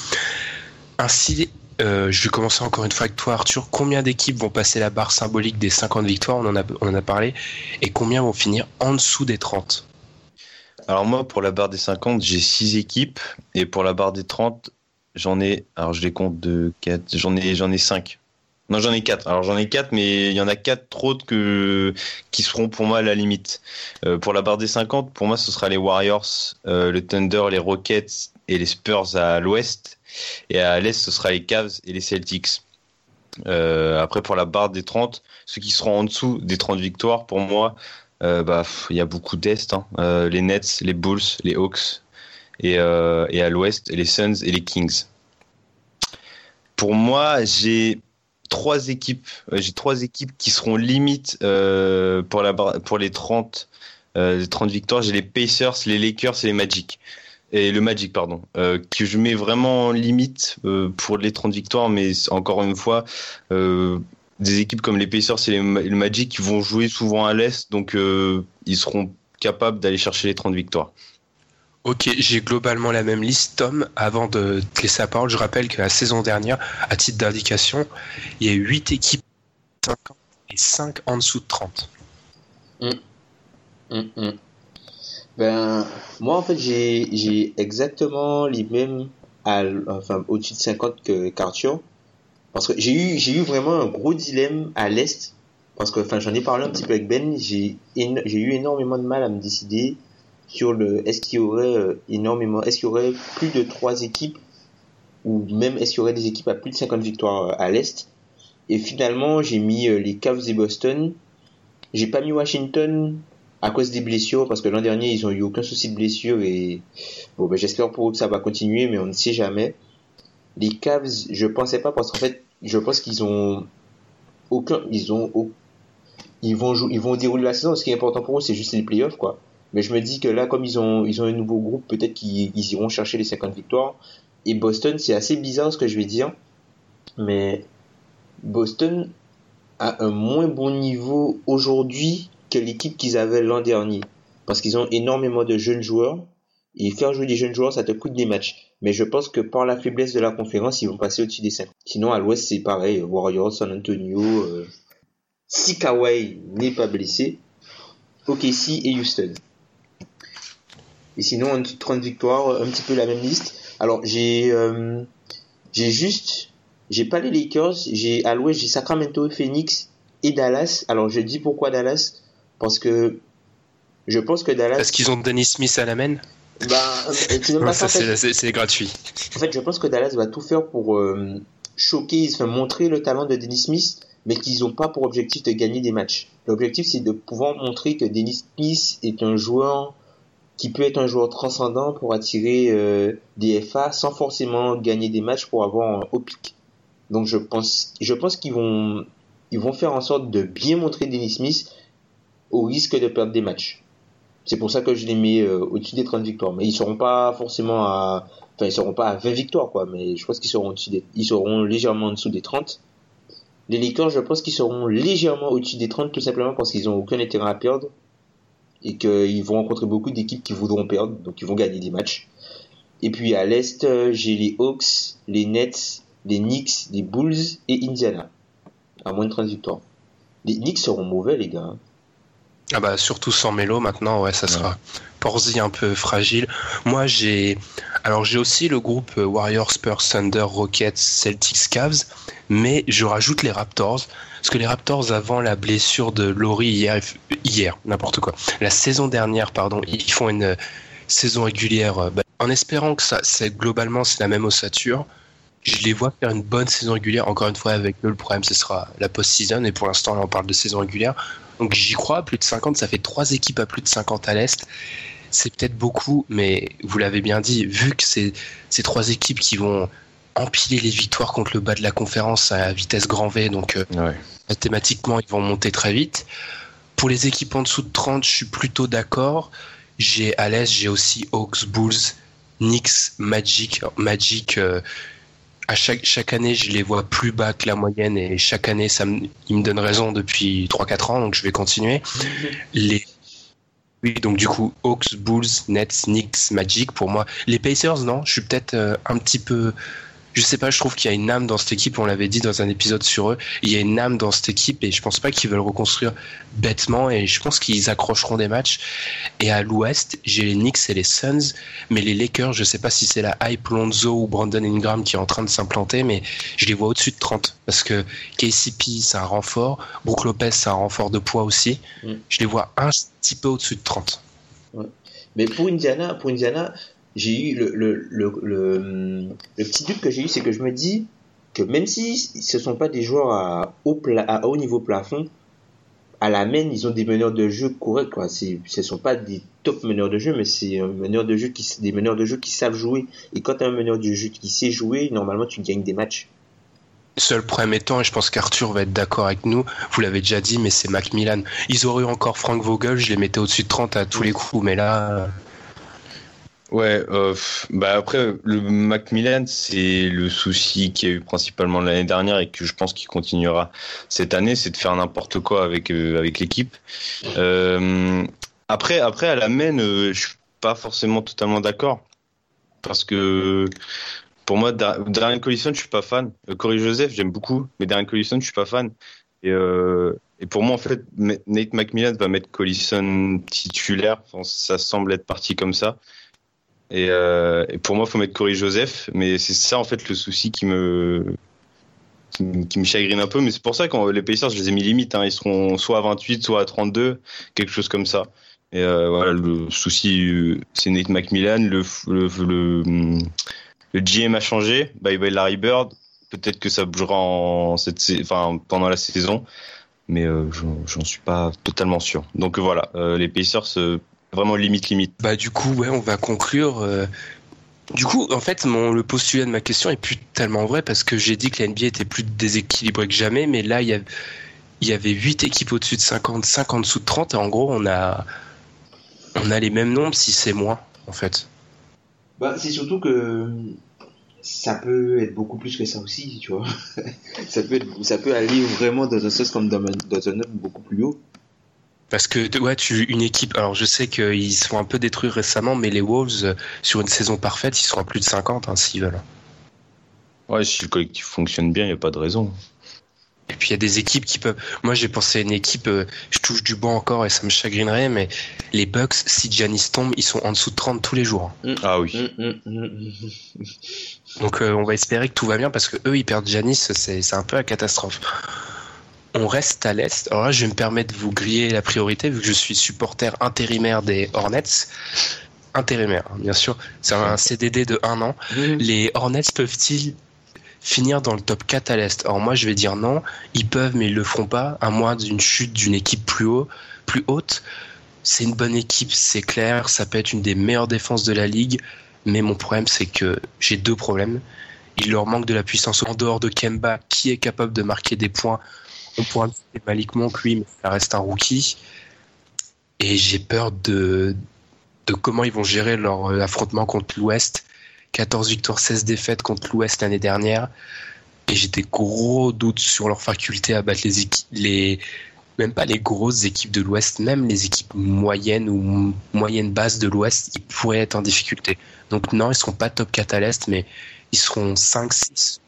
[SPEAKER 3] Ainsi, euh, je vais commencer encore une fois avec toi, Arthur. Combien d'équipes vont passer la barre symbolique des 50 victoires? On en, a, parlé. Et combien vont finir en dessous des 30
[SPEAKER 4] Alors, moi, pour la barre des 50, j'ai 6 équipes. Et pour la barre des 30, j'en ai. Alors, je les compte de 4. J'en ai, j'en ai 5. Non, j'en ai quatre. Alors j'en ai quatre, mais il y en a quatre autres que qui seront pour moi la limite. Euh, pour la barre des 50, pour moi, ce sera les Warriors, euh, le Thunder, les Rockets et les Spurs à l'ouest. Et à l'est, ce sera les Cavs et les Celtics. Euh, après, pour la barre des 30, ceux qui seront en dessous des 30 victoires, pour moi, euh, bah, il y a beaucoup d'est. Hein. Euh, les Nets, les Bulls, les Hawks. Et, et à l'ouest, les Suns et les Kings. Pour moi, j'ai trois équipes. J'ai trois équipes qui seront limite euh, pour la bar- pour les 30 euh, les 30 victoires. J'ai les Pacers, les Lakers et les Magic. Et le Magic, pardon, euh, que je mets vraiment en limite euh, pour les 30 victoires, mais encore une fois, euh, des équipes comme les Pacers et le Magic qui vont jouer souvent à l'Est, donc euh, ils seront capables d'aller chercher les 30 victoires.
[SPEAKER 3] Ok, j'ai globalement la même liste. Tom, avant de te laisser la parole, je rappelle que la saison dernière, à titre d'indication, il y a eu 8 équipes 50 et 5 en dessous de 30.
[SPEAKER 5] Hum, hum. Ben, moi, en fait, j'ai, exactement les mêmes, au-dessus de 50 que qu'Arthur. Parce que j'ai eu, eu vraiment un gros dilemme à l'Est. Parce que, enfin, j'en ai parlé un petit peu avec Ben. J'ai eu énormément de mal à me décider sur le, est-ce qu'il y aurait euh, énormément, est-ce qu'il y aurait plus de trois équipes ou même est-ce qu'il y aurait des équipes à plus de 50 victoires euh, à l'Est. Et finalement, j'ai mis euh, les Cavs et Boston. J'ai pas mis Washington à cause des blessures parce que l'an dernier ils ont eu aucun souci de blessure et bon ben j'espère pour eux que ça va continuer mais on ne sait jamais. Les Cavs, je pensais pas parce qu'en fait, je pense qu'ils ont aucun ils ont ils vont jouer ils vont dérouler la saison ce qui est important pour eux c'est juste les playoffs quoi. Mais je me dis que là comme ils ont ils ont un nouveau groupe, peut-être qu'ils ils iront chercher les 50 victoires et Boston, c'est assez bizarre ce que je vais dire mais Boston a un moins bon niveau aujourd'hui que l'équipe qu'ils avaient l'an dernier. Parce qu'ils ont énormément de jeunes joueurs. Et faire jouer des jeunes joueurs, ça te coûte des matchs. Mais je pense que par la faiblesse de la conférence, ils vont passer au-dessus des 5. Sinon, à l'ouest, c'est pareil. Warriors, San Antonio. euh, Si Kawhi n'est pas blessé, OKC et Houston. Et sinon, en dessous de 30 victoires, un petit peu la même liste. Alors, j'ai euh, j'ai juste j'ai pas les Lakers, j'ai à l'ouest j'ai Sacramento, Phoenix et Dallas. Alors je dis pourquoi Dallas parce que je pense que Dallas
[SPEAKER 3] Parce qu'ils ont Dennis Smith à la main
[SPEAKER 5] bah euh,
[SPEAKER 3] Ça,
[SPEAKER 5] fait.
[SPEAKER 3] c'est gratuit.
[SPEAKER 5] En fait, je pense que Dallas va tout faire pour euh, choquer, enfin, montrer le talent de Dennis Smith, mais qu'ils n'ont pas pour objectif de gagner des matchs. L'objectif, c'est de pouvoir montrer que Dennis Smith est un joueur qui peut être un joueur transcendant pour attirer euh, des FA sans forcément gagner des matchs pour avoir un haut pic. Donc je pense, je pense qu'ils vont, ils vont faire en sorte de bien montrer Dennis Smith au risque de perdre des matchs. C'est pour ça que je les mets euh, au-dessus des 30 victoires. Mais ils seront pas forcément à, enfin ils seront pas à 20 victoires quoi. Mais je pense qu'ils seront au-dessus des, ils seront légèrement en dessous des 30. Les Lakers, je pense qu'ils seront légèrement au-dessus des 30 tout simplement parce qu'ils ont aucun intérêt à perdre et qu'ils vont rencontrer beaucoup d'équipes qui voudront perdre, donc ils vont gagner des matchs. Et puis à l'est, euh, j'ai les Hawks, les Nets, les Knicks, les Bulls et Indiana. À moins de 30 victoires. Les Knicks seront mauvais les gars.
[SPEAKER 3] Ah bah surtout sans Melo maintenant, ouais, ça sera Porzi un peu fragile. Moi j'ai alors j'ai aussi le groupe euh, Warriors, Spurs, Thunder, Rockets, Celtics, Cavs, mais je rajoute les Raptors parce que les Raptors avant la blessure de Laurie hier, hier n'importe quoi, la saison dernière pardon, ils font une euh, saison régulière euh, bah, en espérant que ça c'est globalement c'est la même ossature. Je les vois faire une bonne saison régulière. Encore une fois, avec eux, le problème, ce sera la post-season. Et pour l'instant, là, on parle de saison régulière. Donc j'y crois, plus de 50, ça fait trois équipes à plus de 50 à l'Est. c'est peut-être beaucoup, mais vous l'avez bien dit, vu que c'est ces trois équipes qui vont empiler les victoires contre le bas de la conférence à vitesse grand V, donc euh, mathématiquement ils vont monter très vite. Pour les équipes en dessous de 30, je suis plutôt d'accord. J'ai à l'est, j'ai aussi Hawks, Bulls, Knicks, Magic. Magic, euh, à chaque, année, je les vois plus bas que la moyenne et chaque année, ça me, ils me raison depuis 3-4 ans, donc je vais continuer. Les oui, donc du coup, Hawks, Bulls, Nets, Knicks, Magic, pour moi. Les Pacers, non, je suis peut-être euh, un petit peu je sais pas, je trouve qu'il y a une âme dans cette équipe, on l'avait dit dans un épisode sur eux, il y a une âme dans cette équipe et je pense pas qu'ils veulent reconstruire bêtement et je pense qu'ils accrocheront des matchs. Et à l'ouest, j'ai les Knicks et les Suns, mais les Lakers, je sais pas si c'est la hype Lonzo ou Brandon Ingram qui est en train de s'implanter, mais je les vois au-dessus de 30 parce que KCP, c'est un renfort, Brook Lopez, c'est un renfort de poids aussi. Mm. Je les vois un petit peu au-dessus de 30.
[SPEAKER 5] Mais pour Indiana, pour Indiana, j'ai eu le, le, le, le, petit doute que j'ai eu, c'est que je me dis que même si ce sont pas des joueurs à haut, à haut niveau plafond, à la main, ils ont des meneurs de jeu corrects. Quoi. Ce ne sont pas des top meneurs de jeu, mais c'est meneur de jeu qui, des meneurs de jeu qui savent jouer. Et quand tu as un meneur de jeu qui sait jouer, normalement, tu gagnes des matchs.
[SPEAKER 3] Seul problème étant, et je pense qu'Arthur va être d'accord avec nous, vous l'avez déjà dit, mais c'est Macmillan. Ils auraient eu encore Frank Vogel, je les mettais au-dessus de 30 à tous les coups, mais là,
[SPEAKER 4] Ouais, euh, bah après le Macmillan, c'est le souci qu'il y a eu principalement l'année dernière et que je pense qu'il continuera cette année, c'est de faire n'importe quoi avec euh, avec l'équipe. Euh, après, après à la main, euh, je suis pas forcément totalement d'accord parce que pour moi, Darren Collison, je suis pas fan. Corey Joseph, j'aime beaucoup, mais Darren Collison, je suis pas fan. Et, et pour moi, en fait, Nate McMillan va mettre Collison titulaire. Ça semble être parti comme ça. Et, euh, et, pour moi, il faut mettre Corey Joseph. Mais c'est ça, en fait, le souci qui me, qui, me chagrine un peu. Mais c'est pour ça que les Pacers, je les ai mis limite. Hein. Ils seront soit à 28, soit à 32, quelque chose comme ça. Et euh, voilà, le souci, c'est Nate McMillan. Le, GM a changé. Bye bye Larry Bird. Peut-être que ça bougera en cette, enfin, pendant la saison. Mais euh, j'en suis pas totalement sûr. Donc voilà, euh, les Pacers euh, vraiment limite limite.
[SPEAKER 3] Bah du coup ouais on va conclure. Euh, du coup en fait mon le postulat de ma question est plus tellement vrai parce que j'ai dit que la NBA était plus déséquilibrée que jamais mais là il y, il y avait 8 équipes au-dessus de 50, 5 en dessous de 30 et en gros on a on a les mêmes nombres si c'est moins en fait.
[SPEAKER 5] Bah c'est surtout que ça peut être beaucoup plus que ça aussi, tu vois. ça peut ça peut aller vraiment dans un sens comme dans un, dans un beaucoup plus haut.
[SPEAKER 3] Parce que ouais, tu une équipe. Alors je sais qu'ils sont un peu détruits récemment, mais les Wolves euh, sur une saison parfaite, ils sont à plus de 50 hein, s'ils veulent.
[SPEAKER 4] Ouais, si le collectif fonctionne bien, il n'y a pas de raison.
[SPEAKER 3] Et puis il y a des équipes qui peuvent. Moi j'ai pensé à une équipe, euh, je touche du banc encore et ça me chagrinerait, mais les Bucks, si Giannis tombe, ils sont en dessous de 30 tous les jours.
[SPEAKER 4] Mm. Ah oui. Mm,
[SPEAKER 3] mm, Donc euh, on va espérer que tout va bien parce que eux ils perdent Giannis, c'est un peu la catastrophe on reste à l'Est. Alors là, je vais me permettre de vous griller la priorité vu que je suis supporter intérimaire des Hornets. Intérimaire, hein, bien sûr. C'est un CDD de un an. Les Hornets peuvent-ils finir dans le top 4 à l'Est? Alors moi, je vais dire non. Ils peuvent, mais ils le feront pas, à moins d'une chute d'une équipe plus, haut, plus haute. C'est une bonne équipe, c'est clair. Ça peut être une des meilleures défenses de la ligue. Mais mon problème, c'est que j'ai deux problèmes. Il leur manque de la puissance en dehors de Kemba, qui est capable de marquer des points on pourrait citer Malik Monk, lui, mais ça reste un rookie. Et j'ai peur de, comment ils vont gérer leur euh, affrontement contre l'Ouest. 14 victoires, 16 défaites contre l'Ouest l'année dernière. Et j'ai des gros doutes sur leur faculté à battre les équipes, même pas les grosses équipes de l'Ouest, même les équipes moyennes ou moyennes basses de l'Ouest, ils pourraient être en difficulté. Donc non, ils seront pas top 4 à l'Est, mais ils seront 5, 6.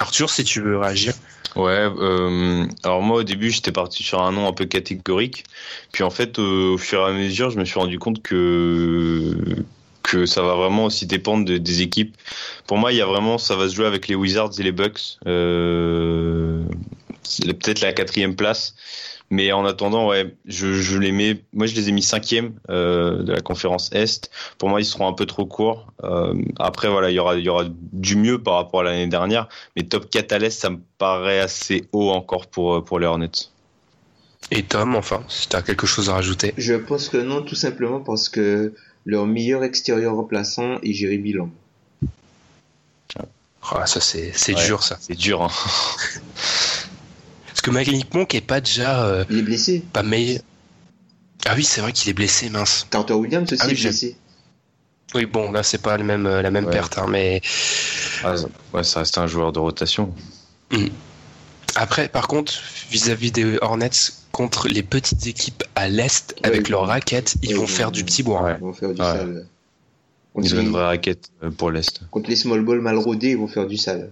[SPEAKER 3] Arthur, si tu veux réagir.
[SPEAKER 4] Ouais, euh, alors moi au début j'étais parti sur un nom un peu catégorique, puis en fait au fur et à mesure je me suis rendu compte que que ça va vraiment aussi dépendre des équipes. Pour moi il y a vraiment ça va se jouer avec les Wizards et les Bucks, euh, peut-être la quatrième place. Mais en attendant, ouais, je, je les mets. Moi, je les ai mis cinquième euh, de la conférence Est. Pour moi, ils seront un peu trop courts. Euh, après, voilà, il y aura, il y aura du mieux par rapport à l'année dernière. Mais top 4 à l'Est, ça me paraît assez haut encore pour pour les Hornets.
[SPEAKER 3] Et Tom, enfin, si tu as quelque chose à rajouter.
[SPEAKER 5] Je pense que non, tout simplement parce que leur meilleur extérieur remplaçant est Jérémy Lamb.
[SPEAKER 3] Ah, ça, c'est c'est
[SPEAKER 4] Ouais,
[SPEAKER 3] dur, ça.
[SPEAKER 4] C'est dur. Hein.
[SPEAKER 3] Parce que Malik Monk est pas déjà euh,
[SPEAKER 5] Il est blessé.
[SPEAKER 3] pas meilleur. Ah oui, c'est vrai qu'il est blessé, mince.
[SPEAKER 5] Carter Williams aussi
[SPEAKER 3] Ah oui,
[SPEAKER 5] est blessé.
[SPEAKER 3] Oui, bon, là, c'est pas le même, euh, la même
[SPEAKER 4] Ouais.
[SPEAKER 3] perte, hein, mais
[SPEAKER 4] Ah, ouais, ça reste un joueur de rotation.
[SPEAKER 3] après, par contre, vis-à-vis des Hornets contre les petites équipes à l'est avec
[SPEAKER 5] ils
[SPEAKER 3] leur
[SPEAKER 5] vont-
[SPEAKER 3] raquette, ils
[SPEAKER 5] ouais,
[SPEAKER 3] vont
[SPEAKER 5] ils
[SPEAKER 3] faire
[SPEAKER 5] vont-
[SPEAKER 3] du petit bois.
[SPEAKER 5] Ils vont faire du
[SPEAKER 4] Ouais.
[SPEAKER 5] sale. Contre
[SPEAKER 4] Ils ont une vraie raquette pour l'Est.
[SPEAKER 5] contre les small ball mal rodés, ils vont faire du sale.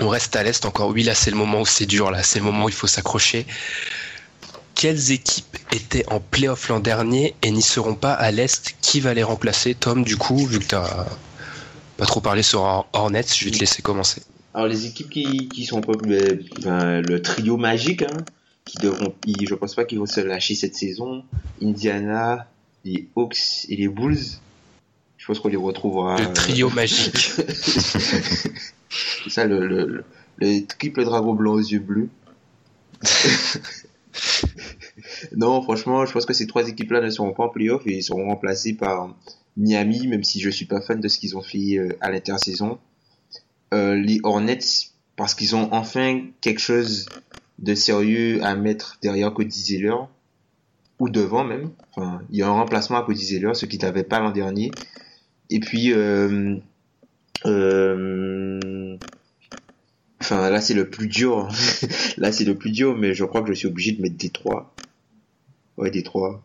[SPEAKER 3] On reste à l'est encore. Oui, là, c'est le moment où c'est dur. Là, c'est le moment où il faut s'accrocher. Quelles équipes étaient en playoff l'an dernier et n'y seront pas à l'est? Qui va les remplacer? Tom, du coup, vu que t'as pas trop parlé sur Hornets, je vais te laisser commencer.
[SPEAKER 5] Alors les équipes qui, sont le trio magique, hein, qui devront, je pense pas qu'ils vont se lâcher cette saison. Indiana, les Hawks et les Bulls. Je pense qu'on les retrouvera.
[SPEAKER 3] Le
[SPEAKER 5] euh,
[SPEAKER 3] trio magique.
[SPEAKER 5] C'est ça le, le, le- le triple dragon blanc aux yeux bleus. non, franchement, je pense que ces trois équipes-là ne seront pas en playoff et ils seront remplacés par Miami, même si je suis pas fan de ce qu'ils ont fait euh, à l'intersaison. Euh, les Hornets, parce qu'ils ont enfin quelque chose de sérieux à mettre derrière Cody Zeller, ou devant même. Enfin, il y a un remplacement à Cody Zeller, ce qu'ils n'avaient pas l'an dernier. Et puis, euh, euh, enfin, là c'est le plus dur. là c'est le plus dur, mais je crois que je suis obligé de mettre Détroit. Ouais, Détroit.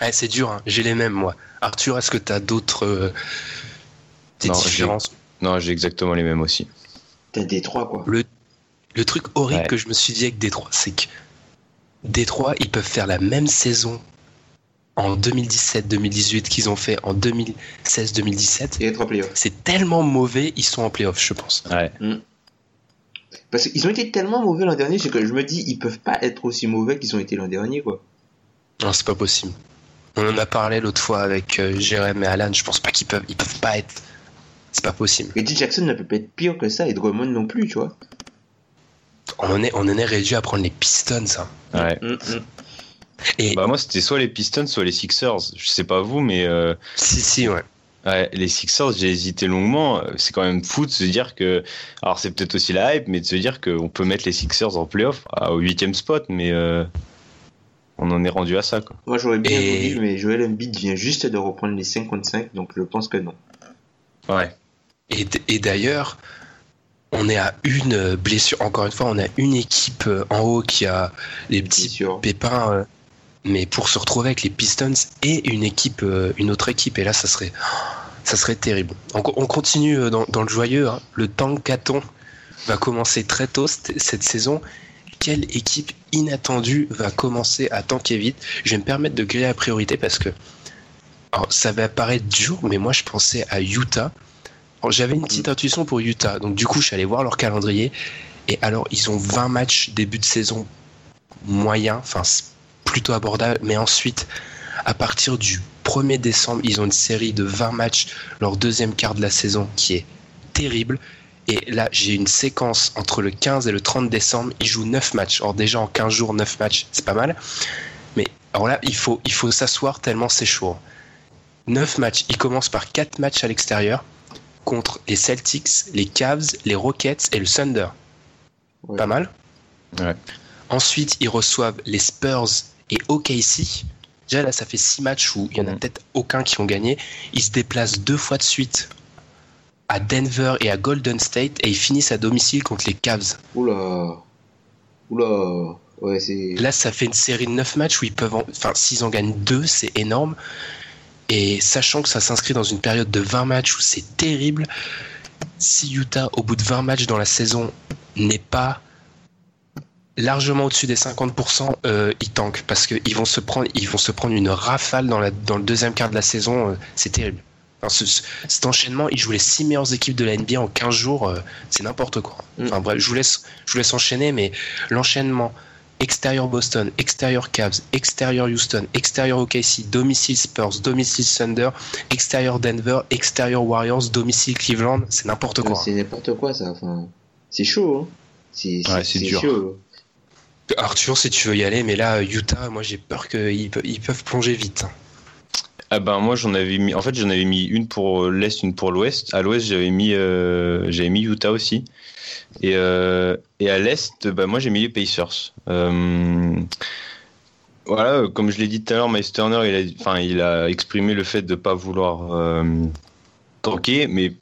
[SPEAKER 3] Ouais, c'est dur, hein. j'ai les mêmes, moi. Arthur, est-ce que t'as d'autres euh, des
[SPEAKER 4] Non, j'ai-
[SPEAKER 3] différences?
[SPEAKER 4] Non, j'ai exactement les mêmes aussi.
[SPEAKER 5] T'as Détroit, quoi.
[SPEAKER 3] Le, le truc horrible
[SPEAKER 4] Ouais.
[SPEAKER 3] que je me suis dit avec Détroit, c'est que Détroit, ils peuvent faire la même saison en 2017-2018 qu'ils ont fait en 2016-2017.
[SPEAKER 5] Et être en playoff.
[SPEAKER 3] C'est tellement mauvais, ils sont en playoff, je pense.
[SPEAKER 4] Ouais.
[SPEAKER 5] Parce qu'ils ont été tellement mauvais l'an dernier, c'est que je me dis, ils peuvent pas être aussi mauvais qu'ils ont été l'an dernier, quoi.
[SPEAKER 3] Non, c'est pas possible. On en a parlé l'autre fois avec euh, Jérém et Alan, je pense pas qu'ils peuvent, ils peuvent pas être. C'est pas possible.
[SPEAKER 5] Reggie Jackson ne peut pas être pire que ça, et Drummond non plus, tu vois.
[SPEAKER 3] On en est, on en est réduit à prendre les Pistons. hein.
[SPEAKER 4] ouais.
[SPEAKER 5] Mm, mm.
[SPEAKER 3] Et
[SPEAKER 4] Bah, moi, c'était soit les Pistons, soit les Sixers. Je sais pas vous, mais euh,
[SPEAKER 3] si, si, ouais.
[SPEAKER 4] ouais, les Sixers, j'ai hésité longuement. C'est quand même fou de se dire que. Alors, c'est peut-être aussi la hype, mais de se dire qu'on peut mettre les Sixers en playoff au huitième spot, mais euh, on en est rendu à ça, quoi.
[SPEAKER 5] Moi, j'aurais bien
[SPEAKER 3] Et-
[SPEAKER 5] voulu, mais Joel Embiid vient juste de reprendre les 55, donc je pense que non.
[SPEAKER 4] Ouais.
[SPEAKER 3] Et, et d'ailleurs, on est à une blessure. Encore une fois, on a une équipe euh, en haut qui a les petits pépins. Mais pour se retrouver avec les Pistons et une équipe, euh, une autre équipe, et là, ça serait, ça serait terrible. On, on continue euh, dans, dans le joyeux. hein. Le tankathon va commencer très tôt cette, saison. Quelle équipe inattendue va commencer à tanker vite? Je vais me permettre de griller la priorité parce que ça va paraître dur, mais moi je pensais à Utah. J'avais une petite intuition pour Utah, donc du coup je suis allé voir leur calendrier. Et alors ils ont 20 matchs début de saison moyen, enfin plutôt abordable, mais ensuite à partir du 1er décembre, ils ont une série de 20 matchs, leur deuxième quart de la saison qui est terrible. Et là, j'ai une séquence entre le 15 et le 30 décembre. Ils jouent 9 matchs. Or, déjà en 15 jours, 9 matchs, c'est pas mal. Mais alors là, il faut, il faut s'asseoir tellement c'est chaud. 9 matchs. Ils commencent par 4 matchs à l'extérieur contre les Celtics, les Cavs, les Rockets et le Thunder.
[SPEAKER 5] Ouais.
[SPEAKER 3] Pas mal.
[SPEAKER 4] Ouais.
[SPEAKER 3] Ensuite, ils reçoivent les Spurs et OKC. Déjà là, ça fait 6 matchs où il y en a peut-être aucun qui ont gagné. Ils se déplacent deux fois de suite à Denver et à Golden State et ils finissent à domicile contre les Cavs.
[SPEAKER 5] Oula. Oula. Ouais, c'est.
[SPEAKER 3] Là, ça fait une série de 9 matchs où ils peuvent, en- enfin, s'ils en gagnent 2, c'est énorme. Et sachant que ça s'inscrit dans une période de 20 matchs où c'est terrible, si Utah, au bout de 20 matchs dans la saison, n'est pas largement au-dessus des 50%, euh, ils tankent parce qu'ils vont se prendre, ils vont se prendre une rafale dans, la, dans le deuxième quart de la saison. euh, c'est terrible. Enfin, ce- ce- cet enchaînement, ils jouent les 6 meilleures équipes de la NBA en 15 jours, euh, c'est n'importe quoi. Enfin bref, je vous laisse, je vous laisse enchaîner, mais l'enchaînement extérieur Boston, extérieur Cavs, extérieur Houston, extérieur OKC, domicile Spurs, domicile Thunder, extérieur Denver, extérieur Warriors, domicile Cleveland, c'est n'importe quoi.
[SPEAKER 5] C'est n'importe quoi, ça. Enfin, c'est chaud, hein. C'est
[SPEAKER 4] Ouais, c'est dur.
[SPEAKER 5] chaud.
[SPEAKER 3] Arthur, si tu veux y aller, mais là, Utah, moi j'ai peur qu'ils pe- ils peuvent plonger vite.
[SPEAKER 4] Ah ben moi j'en avais mis en fait j'en avais mis une pour l'est une pour l'ouest. À l'ouest j'avais mis euh, j'avais mis Utah aussi. Et euh, et à l'est bah moi j'ai mis les Pacers. Euh, voilà comme je l'ai dit tout à l'heure Miles il a il a exprimé le fait de pas vouloir euh, tanker mais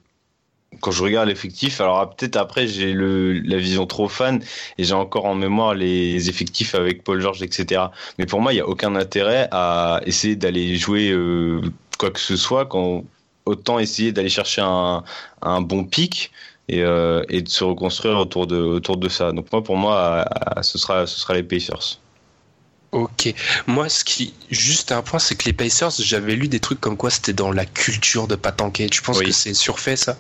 [SPEAKER 4] quand je regarde l'effectif, alors peut-être après j'ai la vision trop fan et j'ai encore en mémoire les effectifs avec Paul George, etc. Mais pour moi, il y a aucun intérêt à essayer d'aller jouer euh, quoi que ce soit quand autant essayer d'aller chercher un, bon pic et, euh, et de se reconstruire autour de ça. Donc moi, pour moi, ce sera ce sera les Pacers.
[SPEAKER 3] Ok. Moi, ce qui. Juste un point, c'est que les Pacers, j'avais lu des trucs comme quoi c'était dans la culture de pas tanker. Tu penses
[SPEAKER 4] Oui.
[SPEAKER 3] que c'est surfait ça?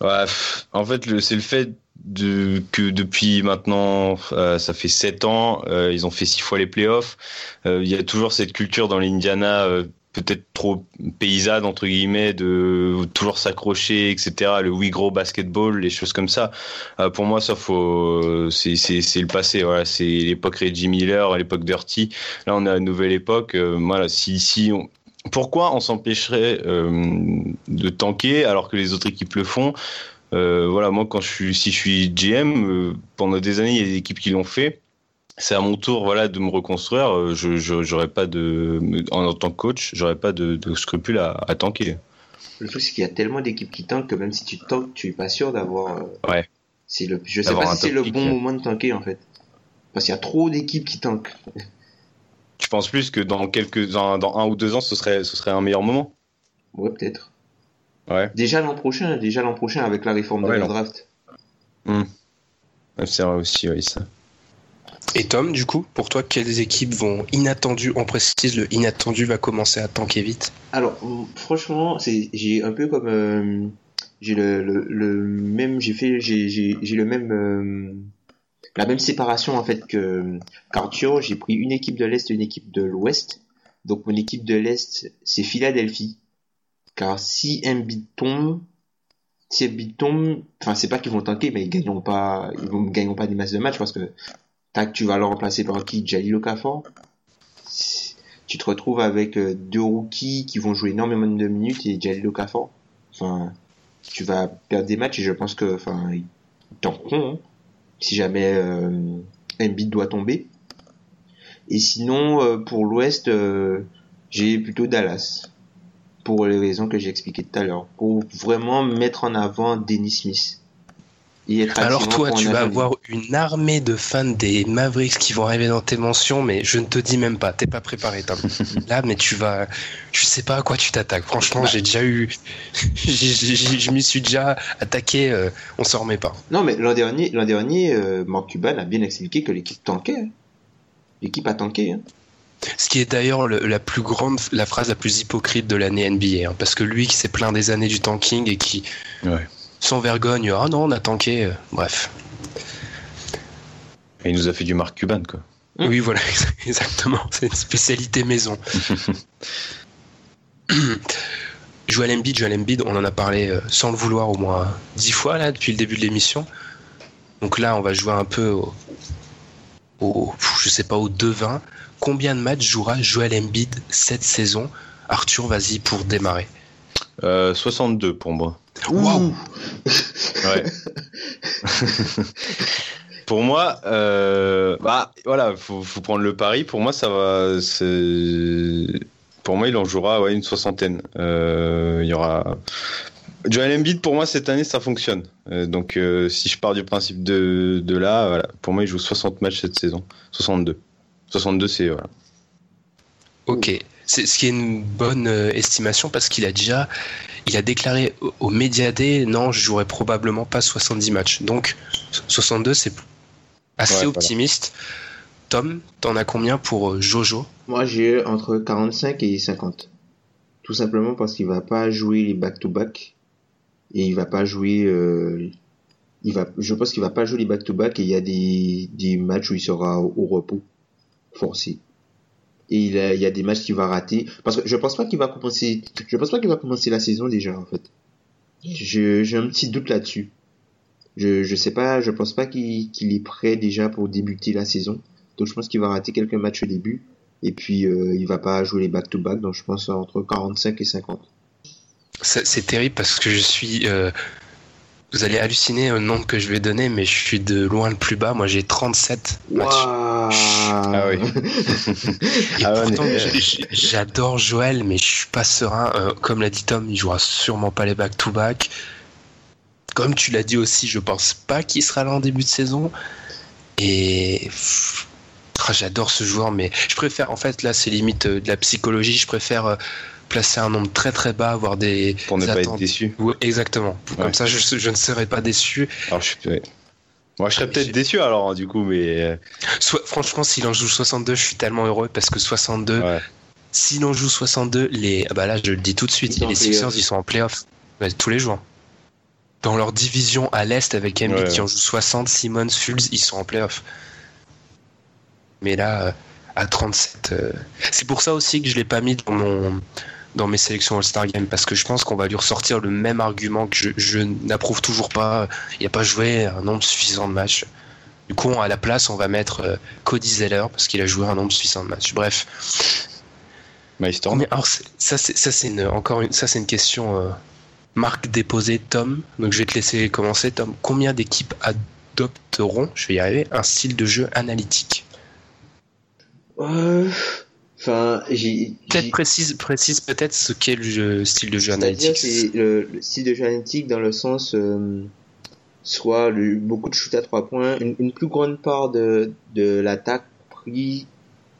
[SPEAKER 4] Ouais, en fait, c'est le fait de, que depuis maintenant, euh, ça fait sept ans, euh, ils ont fait six fois les playoffs. Euh, Il y a toujours cette culture dans l'Indiana, peut-être trop paysanne entre guillemets, de toujours s'accrocher, etc. Le oui gros basketball, les choses comme ça. Euh, pour moi, ça faut, c'est c'est c'est le passé. Voilà, c'est l'époque Reggie Miller, l'époque Dirty. Là, on à une nouvelle époque. Euh, voilà, si si on pourquoi on s'empêcherait euh, de tanker alors que les autres équipes le font? Voilà, moi quand je suis, si je suis GM, pendant des années il y a des équipes qui l'ont fait. C'est à mon tour, voilà, de me reconstruire. Euh, Je, j'aurais pas de, en, en tant que coach, j'aurais pas de, de scrupule à, à tanker.
[SPEAKER 5] Le truc, c'est qu'il y a tellement d'équipes qui tankent que même si tu tankes, tu es pas sûr d'avoir. euh,
[SPEAKER 4] Ouais.
[SPEAKER 5] C'est le, je sais pas si c'est le bon
[SPEAKER 4] ouais.
[SPEAKER 5] moment de tanker en fait. Parce qu'il y a trop d'équipes qui tankent.
[SPEAKER 4] Tu penses plus que dans quelques, dans, dans un ou deux ans, ce serait, ce serait un meilleur moment?
[SPEAKER 5] Ouais, peut-être.
[SPEAKER 4] Ouais.
[SPEAKER 5] Déjà l'an prochain, déjà l'an prochain avec la réforme
[SPEAKER 4] Ouais,
[SPEAKER 5] de la draft.
[SPEAKER 4] Ouais, C'est vrai aussi, oui, ça.
[SPEAKER 3] Et Tom, du coup, pour toi, quelles équipes vont inattendues On précise, le inattendu va commencer à tanker vite?
[SPEAKER 5] Alors, franchement, j'ai un peu comme, euh, j'ai le, même, j'ai fait, j'ai, le même, euh, la même séparation en fait que. J'ai pris une équipe de l'Est et une équipe de l'Ouest. Donc mon équipe de l'Est, c'est Philadelphie. Car si Embiid tombe, si Embiid tombe, enfin c'est pas qu'ils vont tanker, mais ils gagneront pas, ils vont gagneront pas des masses de matchs parce que tac, tu vas le remplacer par qui? Jalil Okafor? Tu te retrouves avec euh, deux rookies qui vont jouer énormément de minutes et Jalil Okafor? Enfin, tu vas perdre des matchs et je pense que, enfin, ils tankeront hein, si jamais euh, Embiid doit tomber. Et sinon, euh, pour l'Ouest, euh, j'ai plutôt Dallas. Pour les raisons que j'ai expliquées tout à l'heure. Pour vraiment mettre en avant Dennis Smith.
[SPEAKER 3] Alors toi, tu vas avoir une armée de fans des Mavericks qui vont arriver dans tes mentions, mais je ne te dis même pas, t'es pas préparé, Tom. Là, mais tu vas, je sais pas à quoi tu t'attaques. Franchement, j'ai déjà eu, je m'y suis déjà attaqué, euh, on s'en remet pas.
[SPEAKER 5] Non, mais l'an dernier, l'an dernier, euh, Mark Cuban a bien expliqué que l'équipe tankait. hein. L'équipe a tanké. Hein.
[SPEAKER 3] Ce qui est d'ailleurs le- la plus grande, la phrase la plus hypocrite de l'année NBA, hein, parce que lui qui s'est plaint des années du tanking et qui,
[SPEAKER 4] Ouais.
[SPEAKER 3] Sans vergogne, ah non, on a tanké, euh, bref.
[SPEAKER 4] Et il nous a fait du Mark Cuban, quoi.
[SPEAKER 3] Oui, voilà, exactement. C'est une spécialité maison. Joel Embiid, Joel Embiid, on en a parlé euh, sans le vouloir au moins dix fois là depuis le début de l'émission. Donc là, on va jouer un peu au, au je sais pas, au devin. Combien de matchs jouera Joel Embiid cette saison? Arthur, vas-y pour démarrer.
[SPEAKER 4] Euh, 62 pour moi.
[SPEAKER 3] Waouh
[SPEAKER 4] Ouais. pour moi, euh, bah voilà, faut, faut prendre le pari. Pour moi, ça va. c'est- Pour moi, il en jouera ouais, une soixantaine. Euh, il y aura. Joel Embiid, pour moi, cette année, ça fonctionne. Euh, donc, euh, si je pars du principe de, de là, voilà, pour moi, il joue 60 matchs cette saison. 62. 62, c'est. Voilà.
[SPEAKER 3] Ok, c'est ce qui est une bonne euh, estimation parce qu'il a déjà, il a déclaré au- au Media Day, non, je jouerai probablement pas 70 matchs. Donc 62, c'est assez
[SPEAKER 4] Ouais, voilà.
[SPEAKER 3] optimiste. Tom, t'en as combien pour euh, Jojo?
[SPEAKER 5] Moi, j'ai entre 45 et 50. Tout simplement parce qu'il va pas jouer les back-to-back. Et il va pas jouer... euh, il va, je pense qu'il va pas jouer les back-to-back et il y a des, des matchs où il sera au, au repos. Forcé. Et il, y a des matchs qu'il va rater. Parce que je pense pas qu'il va commencer... Je pense pas qu'il va commencer la saison déjà, en fait. J'ai un petit doute là-dessus. Je, je sais pas, je pense pas qu'il est prêt déjà pour débuter la saison. Donc je pense qu'il va rater quelques matchs au début. Et puis euh, il va pas jouer les back-to-back, donc je pense entre 45 et 50.
[SPEAKER 3] Ça, C'est terrible parce que je suis. euh, vous allez halluciner au nombre que je vais donner, mais je suis de loin le plus bas. Moi, j'ai 37 matchs.
[SPEAKER 4] Ah oui. Ah ouais,
[SPEAKER 3] j'adore Joël, mais je suis pas serein. Euh, comme l'a dit Tom, il jouera sûrement pas les back-to-back. Comme tu l'as dit aussi, je pense pas qu'il sera là en début de saison. Et ah, j'adore ce joueur, mais je préfère, en fait, là, c'est limite euh, de la psychologie. Je préfère euh, placer un nombre très très bas, avoir des
[SPEAKER 4] Pour ne
[SPEAKER 3] des
[SPEAKER 4] pas être déçu.
[SPEAKER 3] Exactement. Comme ça, je, je ne serai pas déçu.
[SPEAKER 4] Alors, je suis. Moi, je serais peut-être déçu alors, du coup, mais. euh,
[SPEAKER 3] Soit, franchement, s'il en joue 62, je suis tellement heureux parce que 62,
[SPEAKER 4] Ouais.
[SPEAKER 3] s'il en joue 62, les, ah bah là, je le dis tout de suite, les Sixers,
[SPEAKER 5] playoff.
[SPEAKER 3] ils sont en playoff Ouais, tous les jours. Dans leur division à l'Est avec Embiid
[SPEAKER 4] Ouais,
[SPEAKER 3] qui en joue 60, Simmons, Fultz, ils sont en playoff. Mais là, euh, à 37, euh, c'est pour ça aussi que je l'ai pas mis dans mon dans mes sélections All-Star Game parce que je pense qu'on va lui ressortir le même argument que je, je n'approuve toujours pas. Il n'a pas joué un nombre suffisant de matchs. Du coup, à la place, on va mettre euh, Cody Zeller parce qu'il a joué un nombre suffisant de matchs. Bref.
[SPEAKER 4] Turner.
[SPEAKER 3] Mais alors, ça, c'est ça, c'est une, encore une, ça, c'est une question euh, marque déposée, Tom. Donc, je vais te laisser commencer, Tom. Combien d'équipes adopteront, je vais y arriver, un style de jeu analytique?
[SPEAKER 5] Euh, Enfin, j'ai.
[SPEAKER 3] Peut-être
[SPEAKER 5] j'ai-
[SPEAKER 3] précise, précise peut-être ce qu'est le jeu- style de jeu analytique.
[SPEAKER 5] c'est le, le style de jeu analytique dans le sens euh, soit le, beaucoup de shoot à trois points, une, une plus grande part de, de l'attaque pris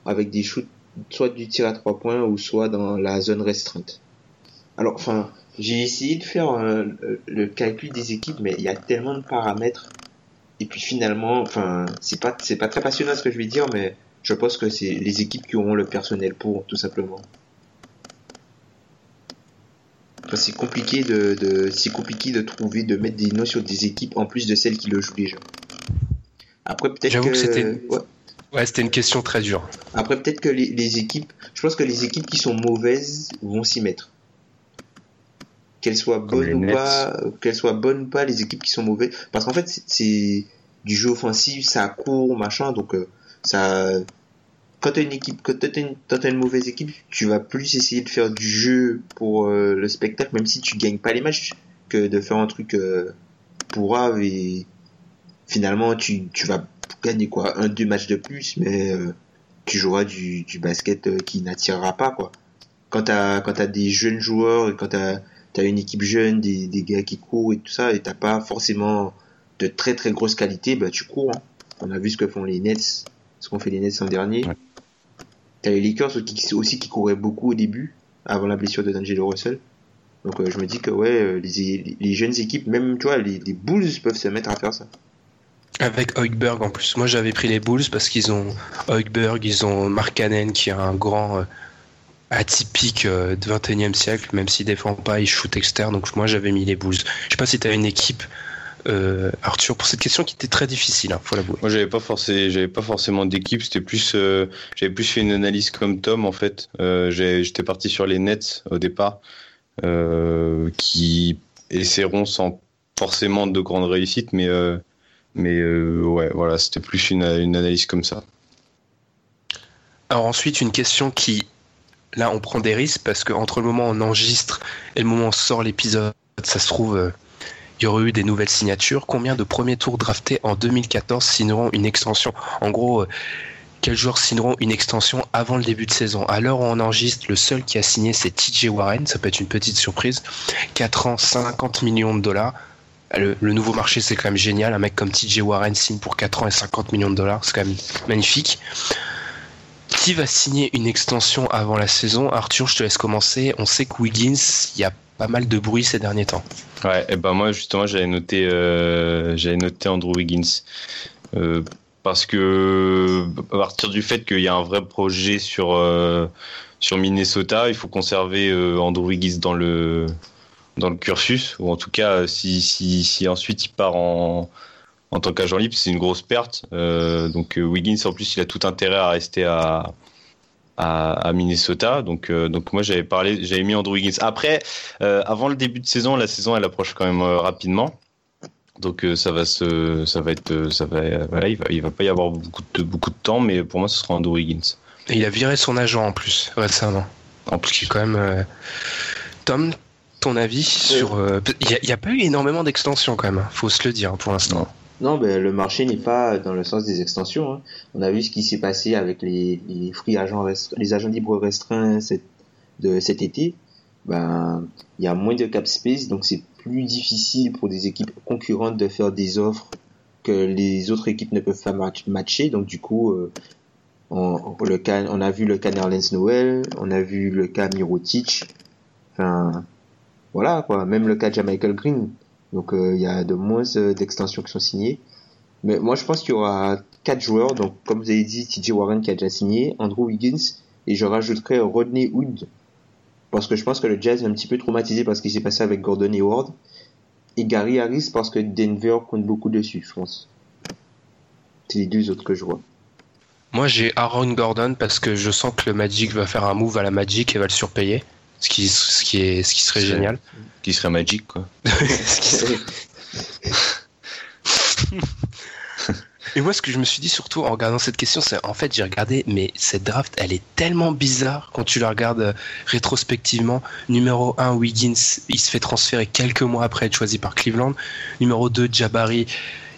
[SPEAKER 5] avec des shoots soit du tir à trois points ou soit dans la zone restreinte. Alors, enfin, j'ai essayé de faire euh, le calcul des équipes, mais il y a tellement de paramètres. Et puis finalement, enfin, c'est pas c'est pas très passionnant ce que je vais dire, mais je pense que c'est les équipes qui auront le personnel pour, tout simplement. Enfin, c'est compliqué de, de c'est compliqué de trouver de mettre des noms sur des équipes en plus de celles qui le jouent déjà. Après peut-être
[SPEAKER 3] J'avoue
[SPEAKER 5] que,
[SPEAKER 3] que c'était-
[SPEAKER 5] ouais.
[SPEAKER 3] Ouais, c'était une question très dure.
[SPEAKER 5] Après peut-être que les, les équipes, je pense que les équipes qui sont mauvaises vont s'y mettre. Qu'elles soient
[SPEAKER 4] Comme
[SPEAKER 5] bonnes ou
[SPEAKER 4] Nets.
[SPEAKER 5] pas, qu'elles soient bonnes ou pas, les équipes qui sont mauvaises, parce qu'en fait c'est- c'est du jeu offensif, ça court, machin, donc euh, ça. Quand t'as une équipe, quand t'as une, quand t'as une mauvaise équipe, tu vas plus essayer de faire du jeu pour euh, le spectacle, même si tu gagnes pas les matchs, que de faire un truc euh, pourrave et finalement tu, tu vas gagner quoi, un deux matchs de plus, mais euh, tu joueras du, du basket euh, qui n'attirera pas quoi. Quand t'as quand t'as des jeunes joueurs et quand t'as t'as une équipe jeune, des, des gars qui courent et tout ça, et t'as pas forcément de très très grosse qualité, bah tu cours. hein. On a vu ce que font les Nets, ce qu'ont fait les Nets l'an dernier.
[SPEAKER 4] Ouais.
[SPEAKER 5] T'as les Lakers aussi qui, aussi qui couraient beaucoup au début, avant la blessure de D'Angelo Russell. Donc euh, je me dis que ouais, euh, les, les jeunes équipes, même tu vois, les, les Bulls peuvent se mettre à faire ça.
[SPEAKER 3] Avec Hoiberg en plus. Moi, j'avais pris les Bulls parce qu'ils ont Hoiberg, ils ont Mark Cannon qui est un grand euh, atypique euh, du 21 e siècle, même s'il défend pas, il shoot externe. Donc moi, j'avais mis les Bulls. Je sais pas si tu as une équipe, euh, Arthur, pour cette question qui était très difficile, hein, faut l'avouer.
[SPEAKER 4] Moi, j'avais pas forcé, j'avais pas forcément d'équipe. C'était plus, euh, j'avais plus fait une analyse comme Tom en fait. Euh, J'étais parti sur les Nets au départ, qui essaieront sans forcément de grandes réussites, mais mais ouais, voilà, c'était plus une, une analyse comme ça.
[SPEAKER 3] Alors ensuite, une question qui, là, on prend des risques parce que entre le moment où on enregistre et le moment où on sort l'épisode, ça se trouve, il y aurait eu des nouvelles signatures. Combien de premiers tours draftés en 2014 signeront une extension? En gros, euh, quels joueurs signeront une extension avant le début de saison? À l'heure où on enregistre, le seul qui a signé, c'est TJ Warren. Ça peut être une petite surprise. 4 ans, 50 millions de dollars. Le, le nouveau marché, c'est quand même génial. Un mec comme TJ Warren signe pour 4 ans et 50 millions de dollars. C'est quand même magnifique. Qui va signer une extension avant la saison? Arthur, je te laisse commencer. On sait que Wiggins, il y a pas mal de bruit ces derniers temps.
[SPEAKER 4] Ouais, et ben moi justement j'avais noté euh, j'avais noté Andrew Wiggins Euh, parce que à partir du fait qu'il y a un vrai projet sur euh, sur Minnesota, il faut conserver Andrew Wiggins dans le dans le cursus ou en tout cas si si si ensuite il part en en tant qu'agent libre, c'est une grosse perte. Euh, donc euh, Wiggins en plus il a tout intérêt à rester à à, à Minnesota. Donc, euh, donc moi j'avais parlé, j'avais mis Andrew Wiggins. Après, euh, avant le début de saison, la saison elle approche quand même euh, rapidement. Donc euh, ça va se, ça va être, ça va, voilà, il va, il va pas y avoir beaucoup de, beaucoup de temps, mais pour moi ce sera Andrew Higgins.
[SPEAKER 3] Et il a viré son agent en plus récemment. En plus, quand même. euh, Tom, ton avis sur. euh, Il n'y a, pas eu énormément d'extensions quand même, hein, faut se le dire pour l'instant.
[SPEAKER 5] Non, ben, le marché n'est pas dans le sens des extensions. hein. On a vu ce qui s'est passé avec les, les free agents les agents libres restreints cet- de cet été. Ben, il y a moins de cap space, donc c'est plus difficile pour des équipes concurrentes de faire des offres que les autres équipes ne peuvent pas match- matcher. Donc du coup, euh, on a vu le cas Nerlens Noël, on a vu le cas Mirotic. Enfin, voilà quoi. Même le cas de Michael Green. Donc euh, il y a de moins euh, d'extensions qui sont signées. Mais moi je pense qu'il y aura quatre joueurs. Donc comme vous avez dit, TJ Warren qui a déjà signé, Andrew Wiggins et je rajouterai Rodney Hood parce que je pense que le Jazz est un petit peu traumatisé parce qu'il s'est passé avec Gordon Hayward et Gary Harris parce que Denver compte beaucoup dessus, je pense. C'est les deux autres que je vois.
[SPEAKER 3] Moi, j'ai Aaron Gordon parce que je sens que le Magic va faire un move à la Magic et va le surpayer. Ce qui, ce qui, est, ce qui serait
[SPEAKER 4] serait-
[SPEAKER 3] génial.
[SPEAKER 4] Qui serait Magic quoi.
[SPEAKER 3] Ce qui serait- Et moi, ce que je me suis dit surtout en regardant cette question, c'est en fait, j'ai regardé, mais cette draft, elle est tellement bizarre quand tu la regardes euh, rétrospectivement. Numéro 1, Wiggins, il se fait transférer quelques mois après être choisi par Cleveland. Numéro 2, Jabari,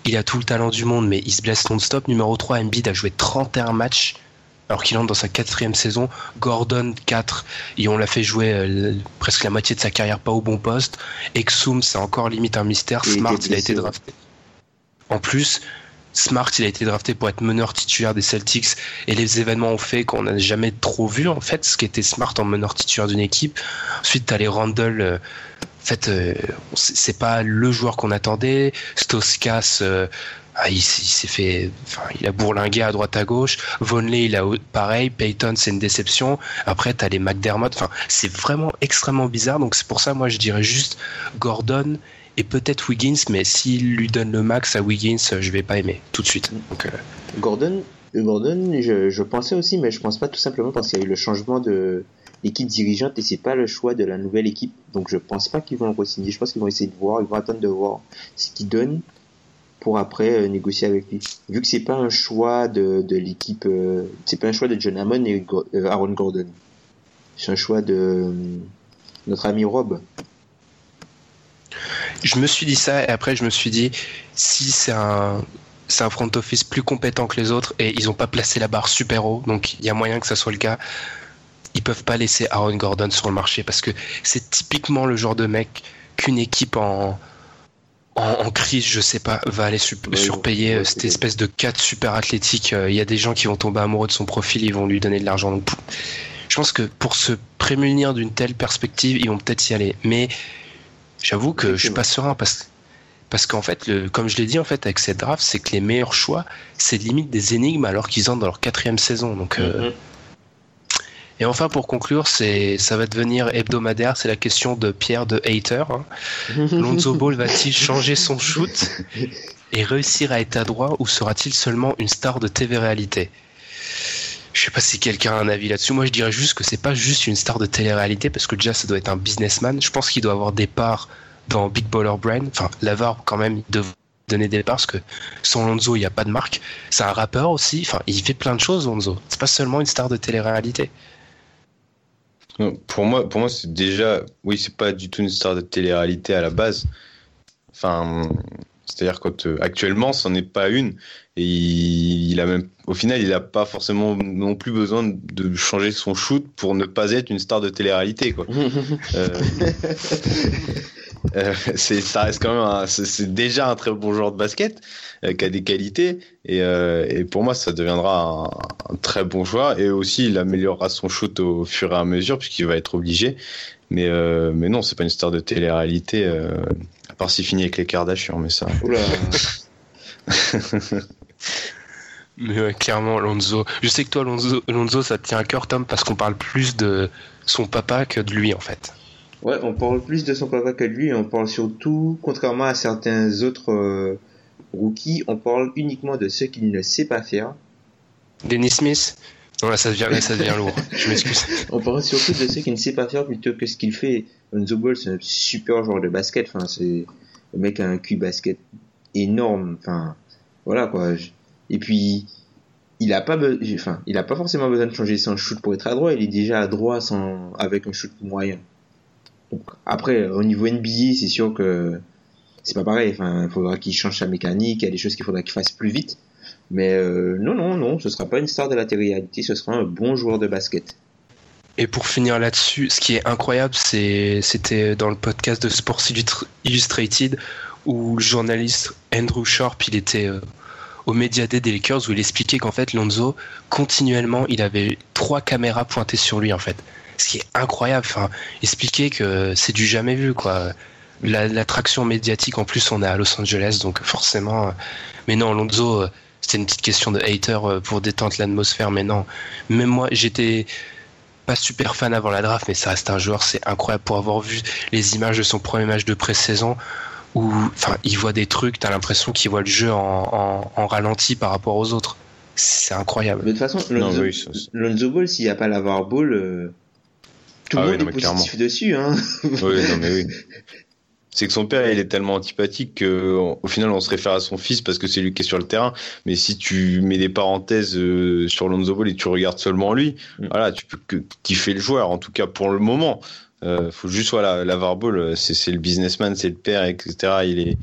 [SPEAKER 3] il a tout le talent du monde, mais il se blesse non-stop. Numéro 3, Embiid a joué 31 matchs alors qu'il entre dans sa quatrième saison. Gordon 4, et on l'a fait jouer euh, presque la moitié de sa carrière pas au bon poste. Exum, c'est encore limite un mystère. Smart, il a été drafté. En plus, Smart, il a été drafté pour être meneur titulaire des Celtics et les événements ont fait qu'on n'a jamais trop vu en fait ce qu'était Smart en meneur titulaire d'une équipe. Ensuite, t'as les Randall. euh, en fait, euh, c'est c'est pas le joueur qu'on attendait. Stoskas, euh, ah, il, s'est fait, enfin, il a bourlingué à droite à gauche. Vonley, il a pareil. Payton, c'est une déception. Après, t'as les McDermott. Enfin, c'est vraiment extrêmement bizarre. Donc c'est pour ça, moi, je dirais juste Gordon et peut-être Wiggins. Mais s'il lui donne le max à Wiggins, je vais pas aimer tout de suite. Euh,
[SPEAKER 5] Gordon, euh, Gordon, je, pensais aussi, mais je pense pas tout simplement parce qu'il y a eu le changement de l'équipe dirigeante et c'est pas le choix de la nouvelle équipe. Donc je pense pas qu'ils vont le re-signer. Je pense qu'ils vont essayer de voir, ils vont attendre de voir ce qu'il donne pour après euh, négocier avec lui. Vu que c'est pas un choix de, de l'équipe, euh, c'est pas un choix de John Hammond et euh, Aaron Gordon. C'est un choix de notre ami Rob.
[SPEAKER 3] je me suis dit ça et après je me suis dit si c'est un c'est un front office plus compétent que les autres et ils ont pas placé la barre super haut donc il y a moyen que ça soit le cas ils peuvent pas laisser Aaron Gordon sur le marché parce que c'est typiquement le genre de mec qu'une équipe en en, en crise, je sais pas, va aller sup-
[SPEAKER 5] Ouais,
[SPEAKER 3] surpayer
[SPEAKER 5] ouais,
[SPEAKER 3] euh, cette espèce de 4 super athlétique. Euh, Il y a des gens qui vont tomber amoureux de son profil, ils vont lui donner de l'argent. Je pense que pour se prémunir d'une telle perspective, ils vont peut-être y aller. Mais j'avoue que je suis pas serein parce parce qu'en fait, le, comme je l'ai dit en fait avec cette draft, c'est que les meilleurs choix, c'est limite des énigmes alors qu'ils entrent dans leur quatrième saison. Donc euh,
[SPEAKER 5] Mhm.
[SPEAKER 3] Et enfin, pour conclure, c'est, ça va devenir hebdomadaire. C'est la question de Pierre de Hater. hein. Lonzo Ball va-t-il changer son shoot et réussir à être adroit ou sera-t-il seulement une star de TV réalité? Je sais pas si quelqu'un a un avis là-dessus. Moi, je dirais juste que c'est pas juste une star de télé-réalité parce que déjà, ça doit être un businessman. Je pense qu'il doit avoir des parts dans Big Baller Brain. Enfin, Lavar, quand même, il devrait donner des parts parce que sans Lonzo, il n'y a pas de marque. C'est un rappeur aussi. Enfin, il fait plein de choses, Lonzo. C'est pas seulement une star de télé-réalité.
[SPEAKER 4] Pour moi, pour moi, c'est déjà, oui, c'est pas du tout une star de télé-réalité à la base. Enfin, c'est-à-dire quand euh, actuellement, c'en est pas une, et il, il a même, au final, il a pas forcément non plus besoin de changer son shoot pour ne pas être une star de télé-réalité, quoi. Euh, euh, c'est, ça reste quand même, un- c'est, déjà un très bon joueur de basket euh, qui a des qualités, et, euh, et pour moi, ça deviendra un, un très bon joueur, et aussi il améliorera son shoot au fur et à mesure puisqu'il va être obligé. Mais, euh, mais non, c'est pas une star de télé-réalité, euh, à part s'il finit avec les Kardashian, mais ça.
[SPEAKER 5] Oula.
[SPEAKER 3] Mais ouais, clairement, Lonzo. Je sais que toi, Lonzo, Lonzo, ça te tient à cœur, Tom, parce qu'on parle plus de son papa que de lui, en fait.
[SPEAKER 5] Ouais, on parle plus de son papa que de lui, et on parle surtout, contrairement à certains autres euh, rookies, on parle uniquement de ce qu'il ne sait pas faire.
[SPEAKER 3] Dennis Smith? Non, là, ça devient, là, ça devient lourd. Je m'excuse.
[SPEAKER 5] On parle surtout de ce qu'il ne sait pas faire plutôt que ce qu'il fait. Lonzo Ball, c'est un super joueur de basket. Enfin, c'est le mec a un QI basket énorme. Enfin, voilà quoi. Et puis, il a pas, enfin, il a pas forcément besoin de changer son shoot pour être à droit. Il est déjà à droit sans, avec un shoot moyen. Après, au niveau NBA, c'est sûr que c'est pas pareil. Il faudra qu'il change sa mécanique. Il y a des choses qu'il faudra qu'il fasse plus vite. Mais euh, non, non, non, ce sera pas une star de la télé-réalité. Ce sera un bon joueur de basket.
[SPEAKER 3] Et pour finir là-dessus, ce qui est incroyable, c'était dans le podcast de Sports Illustrated où le journaliste Andrew Sharp, il était euh, au Media des Lakers où il expliquait qu'en fait Lonzo continuellement il avait trois caméras pointées sur lui en fait ce qui est incroyable enfin expliquer que c'est du jamais vu quoi l'attraction médiatique en plus on est à Los Angeles donc forcément mais non Lonzo euh, c'était une petite question de hater euh, pour détendre l'atmosphère mais non même moi j'étais pas super fan avant la draft mais ça reste un joueur c'est incroyable pour avoir vu les images de son premier match de pré-saison où enfin il voit des trucs, t'as l'impression qu'il voit le jeu en, ralenti par rapport aux autres. C'est incroyable.
[SPEAKER 5] de toute façon, Lonzo, Ball, s'il n'y a pas la Ball, euh, tout le ah monde est positif dessus. Hein.
[SPEAKER 4] oui, non mais oui. C'est que son père, il est tellement antipathique qu'au final, on se réfère à son fils parce que c'est lui qui est sur le terrain. Mais si tu mets des parenthèses euh, sur Lonzo Ball et tu regardes seulement lui, mm. voilà, tu peux que kiffer le joueur, en tout cas pour le moment. Euh, faut juste voilà, la Ball, c'est le businessman, c'est le père, etc. Il est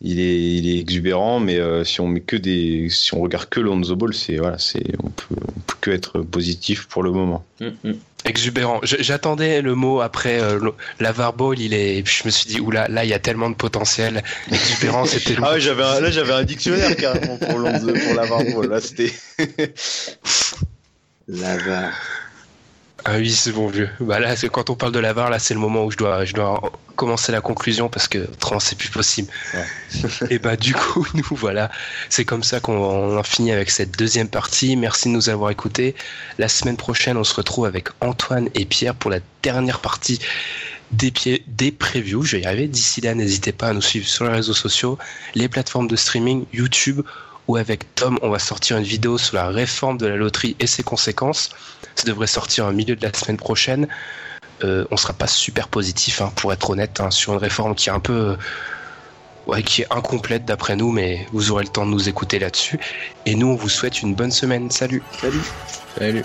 [SPEAKER 4] il est, il est exubérant, mais euh, si on met que des, si on regarde que Lonzo Ball, c'est voilà, c'est on peut, on peut que être positif pour le moment.
[SPEAKER 3] Mm, mm. Exubérant. J'attendais le mot après euh, la Ball, il est, je me suis dit oula, là il y a tellement de potentiel. Exubérant, c'était.
[SPEAKER 4] ah ouais, j'avais là j'avais un dictionnaire carrément pour pour la Ball. Là c'était.
[SPEAKER 5] Lavar.
[SPEAKER 3] Ah oui, c'est bon vieux. Bah là, quand on parle de l'avare, là, c'est le moment où je dois, je dois commencer la conclusion parce que autrement, c'est plus possible. Et bah, du coup, nous, voilà. C'est comme ça qu'on en finit avec cette deuxième partie. Merci de nous avoir écoutés. La semaine prochaine, on se retrouve avec Antoine et Pierre pour la dernière partie des, des previews. Je vais y arriver. D'ici là, n'hésitez pas à nous suivre sur les réseaux sociaux, les plateformes de streaming, YouTube où avec Tom, on va sortir une vidéo sur la réforme de la loterie et ses conséquences. Ça devrait sortir au milieu de la semaine prochaine. Euh, on sera pas super positif, hein, pour être honnête, hein, sur une réforme qui est un peu, ouais, qui est incomplète d'après nous, mais vous aurez le temps de nous écouter là-dessus. Et nous, on vous souhaite une bonne semaine. Salut.
[SPEAKER 5] Salut.
[SPEAKER 4] Salut.